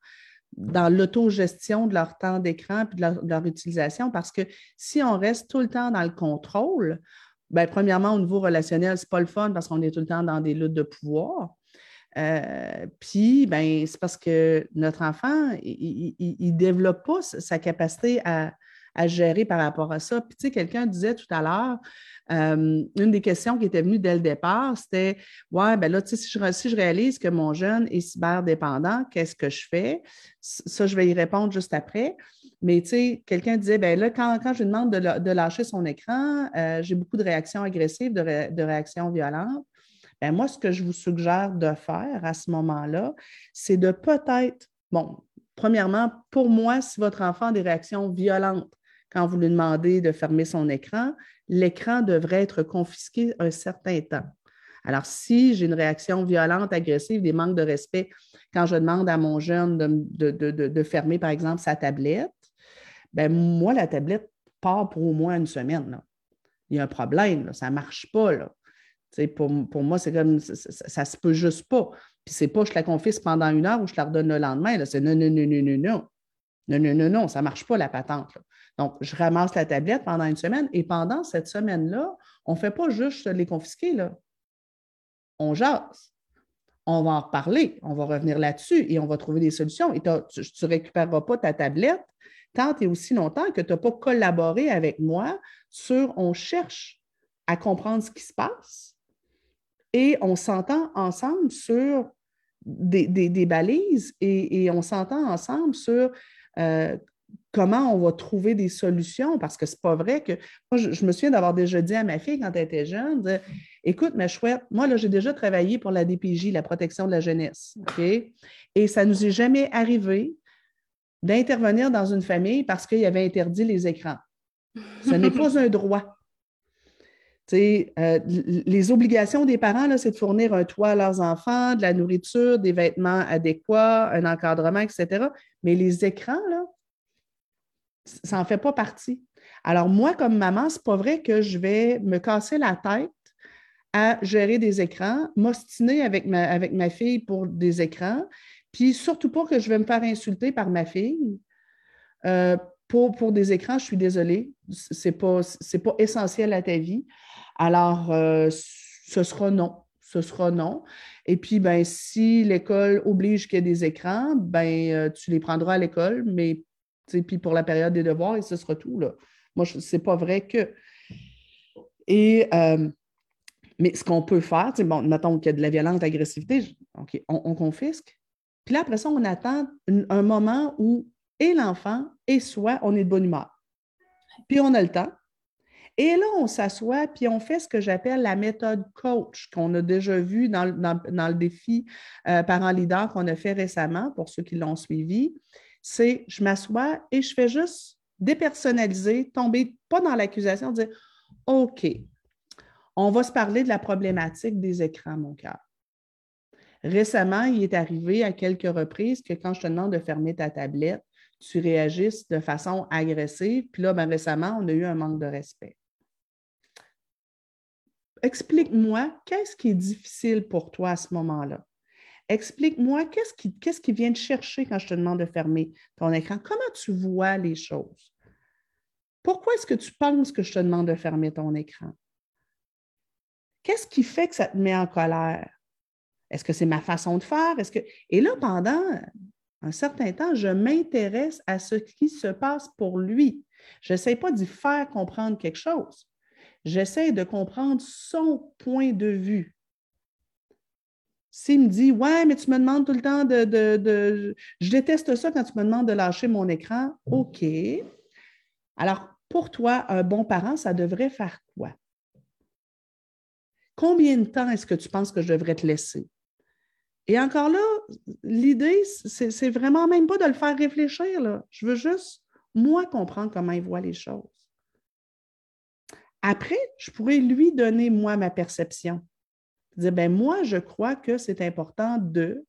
dans, l'autogestion de leur temps d'écran et de leur, utilisation, parce que si on reste tout le temps dans le contrôle, bien, premièrement, au niveau relationnel, ce n'est pas le fun parce qu'on est tout le temps dans des luttes de pouvoir. Euh, puis, ben, c'est parce que notre enfant, il ne développe pas sa capacité à, gérer par rapport à ça. Puis, tu sais, quelqu'un disait tout à l'heure, euh, une des questions qui était venue dès le départ, c'était Ouais, ben là, si je, si je réalise que mon jeune est cyberdépendant, qu'est-ce que je fais? Ça, je vais y répondre juste après. Mais tu sais, quelqu'un disait, ben là, quand, je lui demande de, lâcher son écran, euh, j'ai beaucoup de réactions agressives, de réactions violentes. Ben, moi, ce que je vous suggère de faire à ce moment-là, c'est de peut-être, bon, premièrement, pour moi, si votre enfant a des réactions violentes quand vous lui demandez de fermer son écran, l'écran devrait être confisqué un certain temps. Alors, si j'ai une réaction violente, agressive, des manques de respect, quand je demande à mon jeune de, fermer, par exemple, sa tablette, ben moi, la tablette part pour au moins une semaine. Il y a un problème, ça ne marche pas. Là. Pour, pour, moi, c'est comme ça, ça, se peut juste pas. Puis c'est pas je la confisque pendant une heure ou je la redonne le lendemain. C'est non, non, non, non, non, non. Non, non, non, non, ça ne marche pas la patente. Donc, je ramasse la tablette pendant une semaine et pendant cette semaine-là, on ne fait pas juste les confisquer. Là. On jase. On va en reparler, on va revenir là-dessus et on va trouver des solutions. Et tu ne récupéreras pas ta tablette tant et aussi longtemps que tu n'as pas collaboré avec moi sur on cherche à comprendre ce qui se passe et on s'entend ensemble sur des, balises et, on s'entend ensemble sur euh, comment on va trouver des solutions, parce que c'est pas vrai que. Moi, je, me souviens d'avoir déjà dit à ma fille quand elle était jeune Écoute, ma chouette, moi, là, j'ai déjà travaillé pour la DPJ, la protection de la jeunesse. Et ça nous est jamais arrivé d'intervenir dans une famille parce qu'il y avait interdit les écrans. Ce n'est pas un droit. Euh, les obligations des parents, c'est de fournir un toit à leurs enfants, de la nourriture, des vêtements adéquats, un encadrement, etc. Mais les écrans, là, ça n'en fait pas partie. Alors, moi, comme maman, ce n'est pas vrai que je vais me casser la tête à gérer des écrans, m'ostiner avec ma, avec ma fille pour des écrans, puis surtout pas que je vais me faire insulter par ma fille. Euh, pour, pour, des écrans, je suis désolée, ce n'est pas, pas essentiel à ta vie. Alors, euh, ce sera non. Ce sera non. Et puis, ben, si l'école oblige qu'il y ait des écrans, ben, euh, tu les prendras à l'école, mais puis pour la période des devoirs, et ce sera tout. Là. Moi, ce n'est pas vrai que. Et, mais ce qu'on peut faire, bon, mettons qu'il y a de la violence, de l'agressivité, OK, on, confisque. Puis là, après ça, on attend un moment où et l'enfant et soi, on est de bonne humeur. Puis on a le temps. Et là, on s'assoit, puis on fait ce que j'appelle la méthode coach, qu'on a déjà vu dans, le défi euh, parent leader qu'on a fait récemment, pour ceux qui l'ont suivi. C'est je m'assois et je fais juste dépersonnaliser, tomber pas dans l'accusation, dire OK, on va se parler de la problématique des écrans, mon cœur. Récemment, il est arrivé à quelques reprises que quand je te demande de fermer ta tablette, tu réagisses de façon agressive. Puis là, ben, récemment, on a eu un manque de respect. Explique-moi, qu'est-ce qui est difficile pour toi à ce moment-là? Explique-moi, qu'est-ce qui, qu'est-ce qui vient te chercher quand je te demande de fermer ton écran? Comment tu vois les choses? Pourquoi est-ce que tu penses que je te demande de fermer ton écran? Qu'est-ce qui fait que ça te met en colère? Est-ce que c'est ma façon de faire? Est-ce que... Et là, pendant un certain temps, je m'intéresse à ce qui se passe pour lui. Je n'essaie pas d'y faire comprendre quelque chose. J'essaie de comprendre son point de vue. S'il me dit Ouais, mais tu me demandes tout le temps de, de, Je déteste ça quand tu me demandes de lâcher mon écran. OK. Alors, pour toi, un bon parent, ça devrait faire quoi? Combien de temps est-ce que tu penses que je devrais te laisser? Et encore là, l'idée, c'est vraiment même pas de le faire réfléchir. Là. Je veux juste, moi, comprendre comment il voit les choses. Après, je pourrais lui donner, moi, ma perception. Dire, ben moi, je crois que c'est important de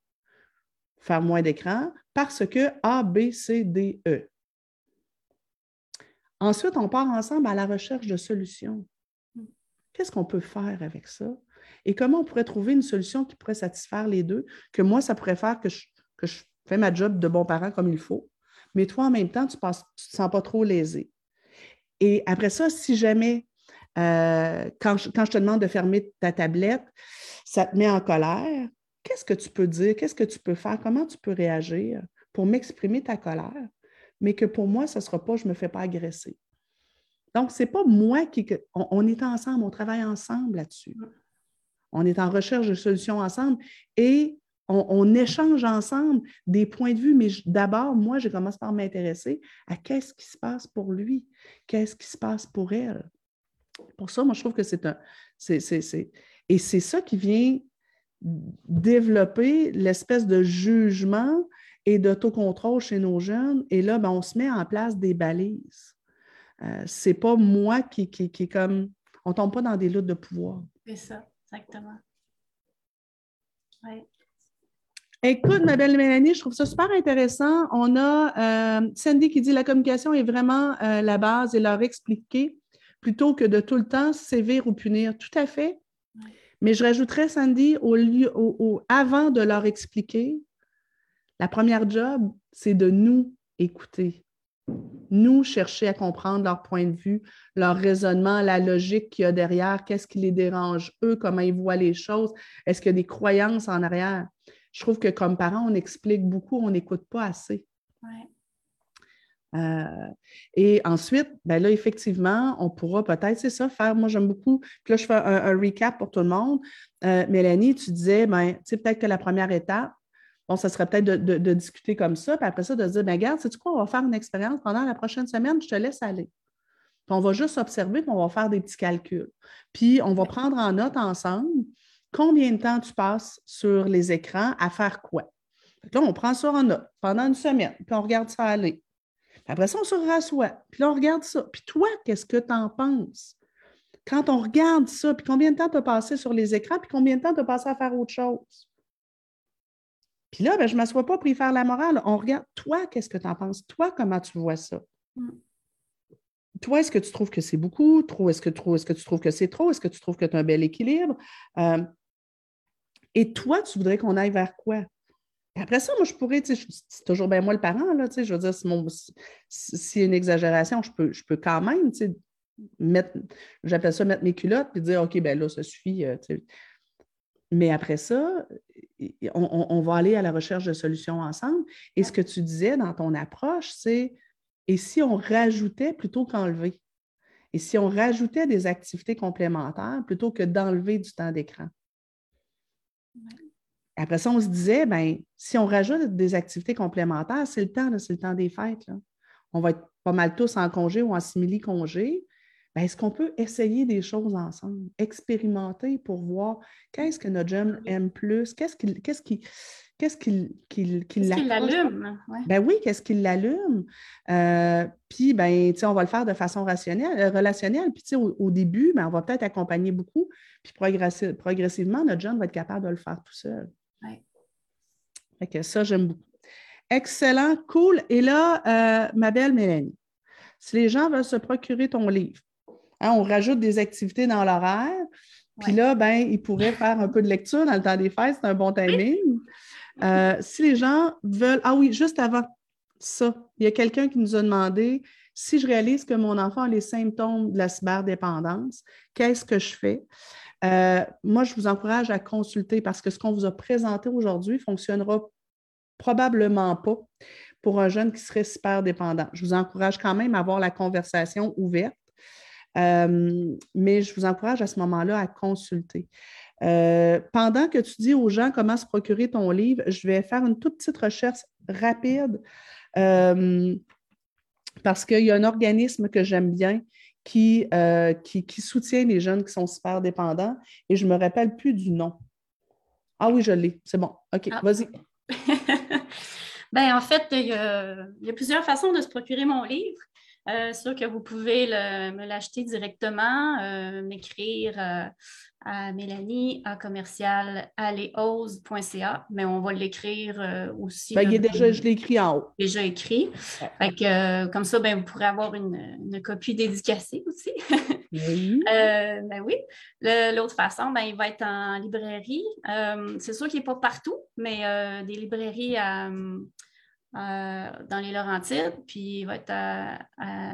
faire moins d'écran parce que A, B, C, D, E. Ensuite, on part ensemble à la recherche de solutions. Qu'est-ce qu'on peut faire avec ça? Et comment on pourrait trouver une solution qui pourrait satisfaire les deux, que moi, ça pourrait faire que je, que je fais ma job de bon parent comme il faut, mais toi, en même temps, tu ne te sens pas trop lésé. Et après ça, si jamais, euh, quand, je, quand je te demande de fermer ta tablette, ça te met en colère, qu'est-ce que tu peux dire? Qu'est-ce que tu peux faire? Comment tu peux réagir pour m'exprimer ta colère? Mais que pour moi, ce ne sera pas je ne me fais pas agresser? Donc, ce n'est pas moi qui. on, est ensemble, on travaille ensemble là-dessus. On est en recherche de solutions ensemble et on, échange ensemble des points de vue, mais d'abord, moi, je commence par m'intéresser à qu'est-ce qui se passe pour lui, qu'est-ce qui se passe pour elle? Pour ça, moi, je trouve que c'est un. et c'est ça qui vient développer l'espèce de jugement et d'autocontrôle chez nos jeunes. Et là, ben, on se met en place des balises. Euh, c'est pas moi qui, qui, qui comme. On ne tombe pas dans des luttes de pouvoir. C'est ça. Exactement. Écoute, ma belle Mélanie, je trouve ça super intéressant. On a euh, Sandy qui dit la communication est vraiment euh, la base et leur expliquer plutôt que de tout le temps sévir ou punir. Tout à fait. Mais je rajouterais, Sandy, au lieu, au, avant de leur expliquer, la première job, c'est de nous écouter nous chercher à comprendre leur point de vue, leur raisonnement, la logique qu'il y a derrière, qu'est-ce qui les dérange, eux, comment ils voient les choses, est-ce qu'il y a des croyances en arrière? Je trouve que comme parents, on explique beaucoup, on n'écoute pas assez. Euh, et ensuite, ben là, effectivement, on pourra peut-être, c'est ça, faire, moi j'aime beaucoup, puis là, je fais un, recap pour tout le monde. Euh, Mélanie, tu disais, ben, tu sais, peut-être que la première étape, Bon, ça serait peut-être de, discuter comme ça, puis après ça, de dire, bien, regarde, sais-tu quoi, on va faire une expérience pendant la prochaine semaine, je te laisse aller. Puis on va juste observer, puis on va faire des petits calculs. Puis on va prendre en note ensemble combien de temps tu passes sur les écrans à faire quoi. là, on prend ça en note pendant une semaine, puis on regarde ça aller. Après ça, on se rassoit, puis là, on regarde ça. Puis toi, qu'est-ce que tu en penses? Quand on regarde ça, puis combien de temps tu as passé sur les écrans, puis combien de temps tu as passé à faire autre chose? Puis là, ben, je ne m'assois pas pour y faire la morale. On regarde, toi, qu'est-ce que tu en penses? Toi, comment tu vois ça? Mm. Toi, est-ce que tu trouves que c'est beaucoup? Trop? Est-ce que, trop, est-ce que tu trouves que c'est trop? Est-ce que tu trouves que tu as un bel équilibre? Euh, et toi, tu voudrais qu'on aille vers quoi? après ça, moi, je pourrais, c'est toujours bien moi le parent, là, je veux dire, y a une exagération, je peux, je peux quand même, mettre, j'appelle ça mettre mes culottes et dire, OK, ben là, ça suffit. Euh, mais après ça, on, va aller à la recherche de solutions ensemble. Et ce que tu disais dans ton approche, c'est et si on rajoutait plutôt qu'enlever? Et si on rajoutait des activités complémentaires plutôt que d'enlever du temps d'écran? Après ça, on se disait, ben, si on rajoute des activités complémentaires, c'est le temps, c'est le temps des fêtes. On va être pas mal tous en congé ou en simili-congé. Ben, est-ce qu'on peut essayer des choses ensemble, expérimenter pour voir qu'est-ce que notre jeune aime plus, qu'est-ce qui, qu'est-ce qui, qu'est-ce qui, l'allume? Ben oui, qu'est-ce qui l'allume? Euh, puis, ben, on va le faire de façon rationnelle, euh, relationnelle. Puis, au, au, début, ben, on va peut-être accompagner beaucoup. Puis, progressivement, notre jeune va être capable de le faire tout seul. Fait que ça, j'aime beaucoup. Excellent, cool. Et là, euh, ma belle Mélanie, si les gens veulent se procurer ton livre, hein, on rajoute des activités dans l'horaire, puis là, ben, ils pourraient faire un peu de lecture dans le temps des fêtes, c'est un bon timing. Euh, si les gens veulent. Ah oui, juste avant ça, il y a quelqu'un qui nous a demandé si je réalise que mon enfant a les symptômes de la cyberdépendance, qu'est-ce que je fais? Euh, moi, je vous encourage à consulter parce que ce qu'on vous a présenté aujourd'hui ne fonctionnera probablement pas pour un jeune qui serait super dépendant. Je vous encourage quand même à avoir la conversation ouverte, euh, mais je vous encourage à ce moment-là à consulter. Euh, pendant que tu dis aux gens comment se procurer ton livre, je vais faire une toute petite recherche rapide parce qu'il y a un organisme que j'aime bien euh, qui, qui, soutient les jeunes qui sont super dépendants et je ne me rappelle plus du nom. Ah oui, je l'ai. C'est bon. OK, ah. vas-y. ben, en fait, il y, a, plusieurs façons de se procurer mon livre. Euh, sûr que vous pouvez me l'acheter directement, euh, m'écrire euh, à Mélanie à commercial mais on va l'écrire aussi. Ben, déjà, je l'ai écrit en haut. Déjà écrit. comme ça, ben, vous pourrez avoir une, copie dédicacée aussi. oui. ben oui. L'autre façon, ben, il va être en librairie. C'est sûr qu'il n'est pas partout, mais des librairies à euh, dans les Laurentides, puis il va être à,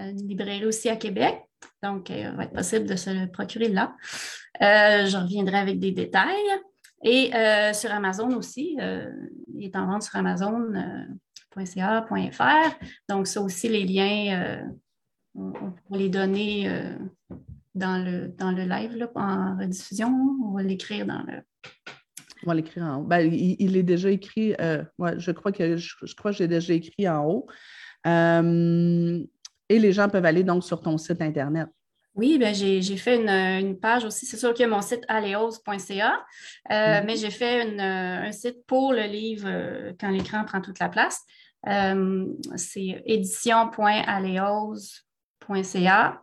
une librairie aussi à Québec. Donc, euh, il va être possible de se le procurer là. Euh, je reviendrai avec des détails. Et sur Amazon aussi, il est en vente sur Amazon.ca.fr. Donc, ça aussi, les liens, on, va les donner dans, le, dans le live en rediffusion. On va l'écrire dans le, on va l'écrire en haut. Ben, il, est déjà écrit, euh, je crois que je, crois que j'ai déjà écrit en haut. Euh, et les gens peuvent aller donc sur ton site Internet. Oui, ben j'ai fait une, page aussi. C'est sûr qu'il y a mon site aleos.ca, euh, mhm. mais j'ai fait un site pour le livre quand l'écran prend toute la place. C'est édition.aleos.ca,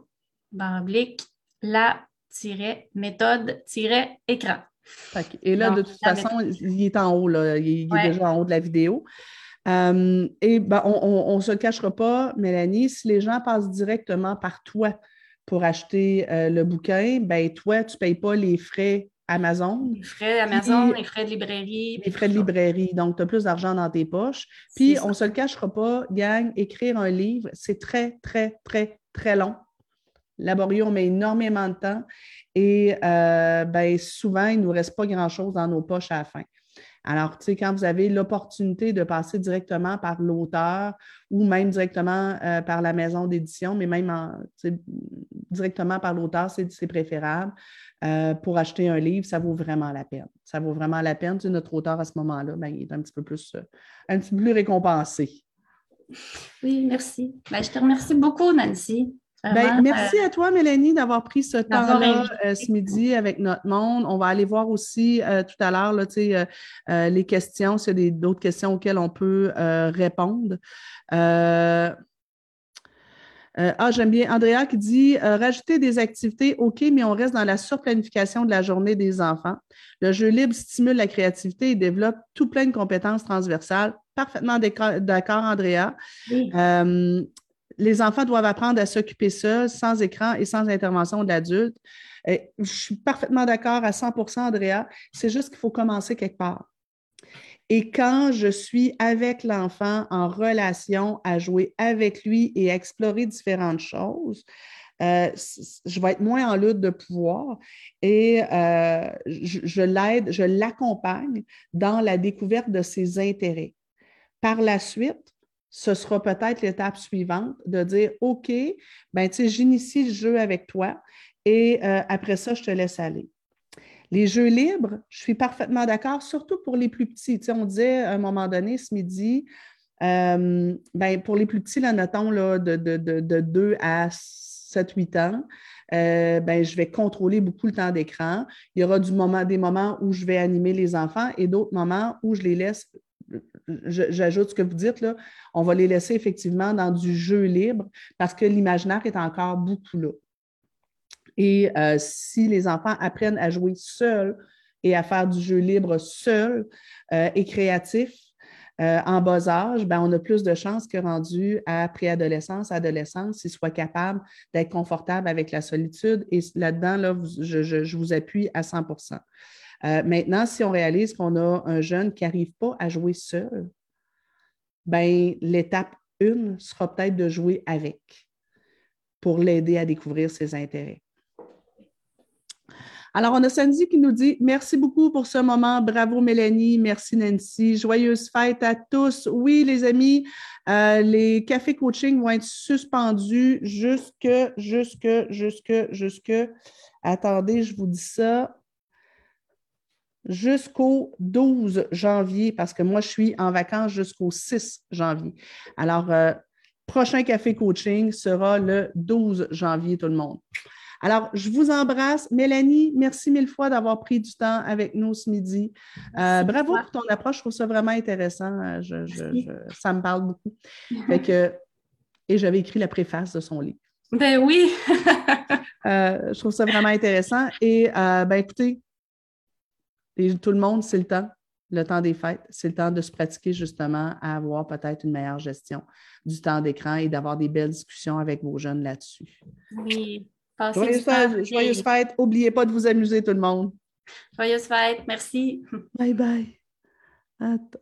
barre oblique, la-méthode-écran. Et là, de toute façon, il est en haut, là. il, est déjà en haut de la vidéo. Euh, et ben, on ne se cachera pas, Mélanie, si les gens passent directement par toi pour acheter euh, le bouquin, ben toi, tu ne payes pas les frais Amazon. Les frais Amazon, les frais de librairie. Les frais de librairie. Donc, tu as plus d'argent dans tes poches. Puis, on ne se le cachera pas, gang, écrire un livre, c'est très, très, très, très long laborieux, on met énormément de temps et euh, ben, souvent, il ne nous reste pas grand-chose dans nos poches à la fin. Alors, tu sais, quand vous avez l'opportunité de passer directement par l'auteur ou même directement euh, par la maison d'édition, mais même directement par l'auteur, c'est préférable. Euh, pour acheter un livre, ça vaut vraiment la peine. Ça vaut vraiment la peine. Tu notre auteur à ce moment-là, ben, il est un petit peu plus, un petit peu plus récompensé. Oui, merci. Ben, je te remercie beaucoup, Nancy. Ben, merci euh, à toi, Mélanie, d'avoir pris ce temps-là euh, ce midi avec notre monde. On va aller voir aussi euh, tout à l'heure les questions, s'il y a d'autres questions auxquelles on peut répondre. ah, j'aime bien Andrea qui dit rajouter des activités, OK, mais on reste dans la surplanification de la journée des enfants. Le jeu libre stimule la créativité et développe tout plein de compétences transversales. Parfaitement d'accord, Andrea les enfants doivent apprendre à s'occuper seuls, sans écran et sans intervention de l'adulte. Je suis parfaitement d'accord à 100% Andrea. C'est juste qu'il faut commencer quelque part. Et quand je suis avec l'enfant en relation, à jouer avec lui et à explorer différentes choses, euh, je vais être moins en lutte de pouvoir et euh, je l'aide, je l'accompagne dans la découverte de ses intérêts. Par la suite, ce sera peut-être l'étape suivante de dire OK, ben, j'initie le jeu avec toi et euh, après ça, je te laisse aller. Les jeux libres, je suis parfaitement d'accord, surtout pour les plus petits. on disait à un moment donné ce midi, euh, ben, pour les plus petits, là, notons là, de, de, de, 2 à 7-8 ans, euh, ben, je vais contrôler beaucoup le temps d'écran. Il y aura du moment, des moments où je vais animer les enfants et d'autres moments où je les laisse. J'ajoute ce que vous dites, là, on va les laisser effectivement dans du jeu libre parce que l'imaginaire est encore beaucoup là. Et euh, si les enfants apprennent à jouer seuls et à faire du jeu libre seul euh, et créatif, euh, en bas âge, ben, on a plus de chances que rendu à préadolescence, adolescence, ils soient capables d'être confortables avec la solitude. Et là-dedans, là, je, vous appuie à 100 euh, Maintenant, si on réalise qu'on a un jeune qui n'arrive pas à jouer seul, ben, l'étape 1 sera peut-être de jouer avec pour l'aider à découvrir ses intérêts. Alors, on a Sandy qui nous dit Merci beaucoup pour ce moment. Bravo, Mélanie. Merci, Nancy. Joyeuse fête à tous. Oui, les amis, euh, les cafés coaching vont être suspendus jusque, jusque, jusque, jusque. Attendez, je vous dis ça. Jusqu'au 12 janvier, parce que moi, je suis en vacances jusqu'au 6 janvier. Alors, euh, prochain café coaching sera le 12 janvier, tout le monde. Alors, je vous embrasse. Mélanie, merci mille fois d'avoir pris du temps avec nous ce midi. Euh, bravo pour ton approche. Je trouve ça vraiment intéressant. Euh, ça me parle beaucoup. et j'avais écrit la préface de son livre. Ben oui. Euh, je trouve ça vraiment intéressant. Et ben écoutez, tout le monde, c'est le temps le temps des fêtes, c'est le temps de se pratiquer justement à avoir peut-être une meilleure gestion du temps d'écran et d'avoir des belles discussions avec vos jeunes là-dessus. Oui, Joyeuse fête. N'oubliez pas de vous amuser, tout le monde. Joyeuse fête. Merci. Bye bye. Attends.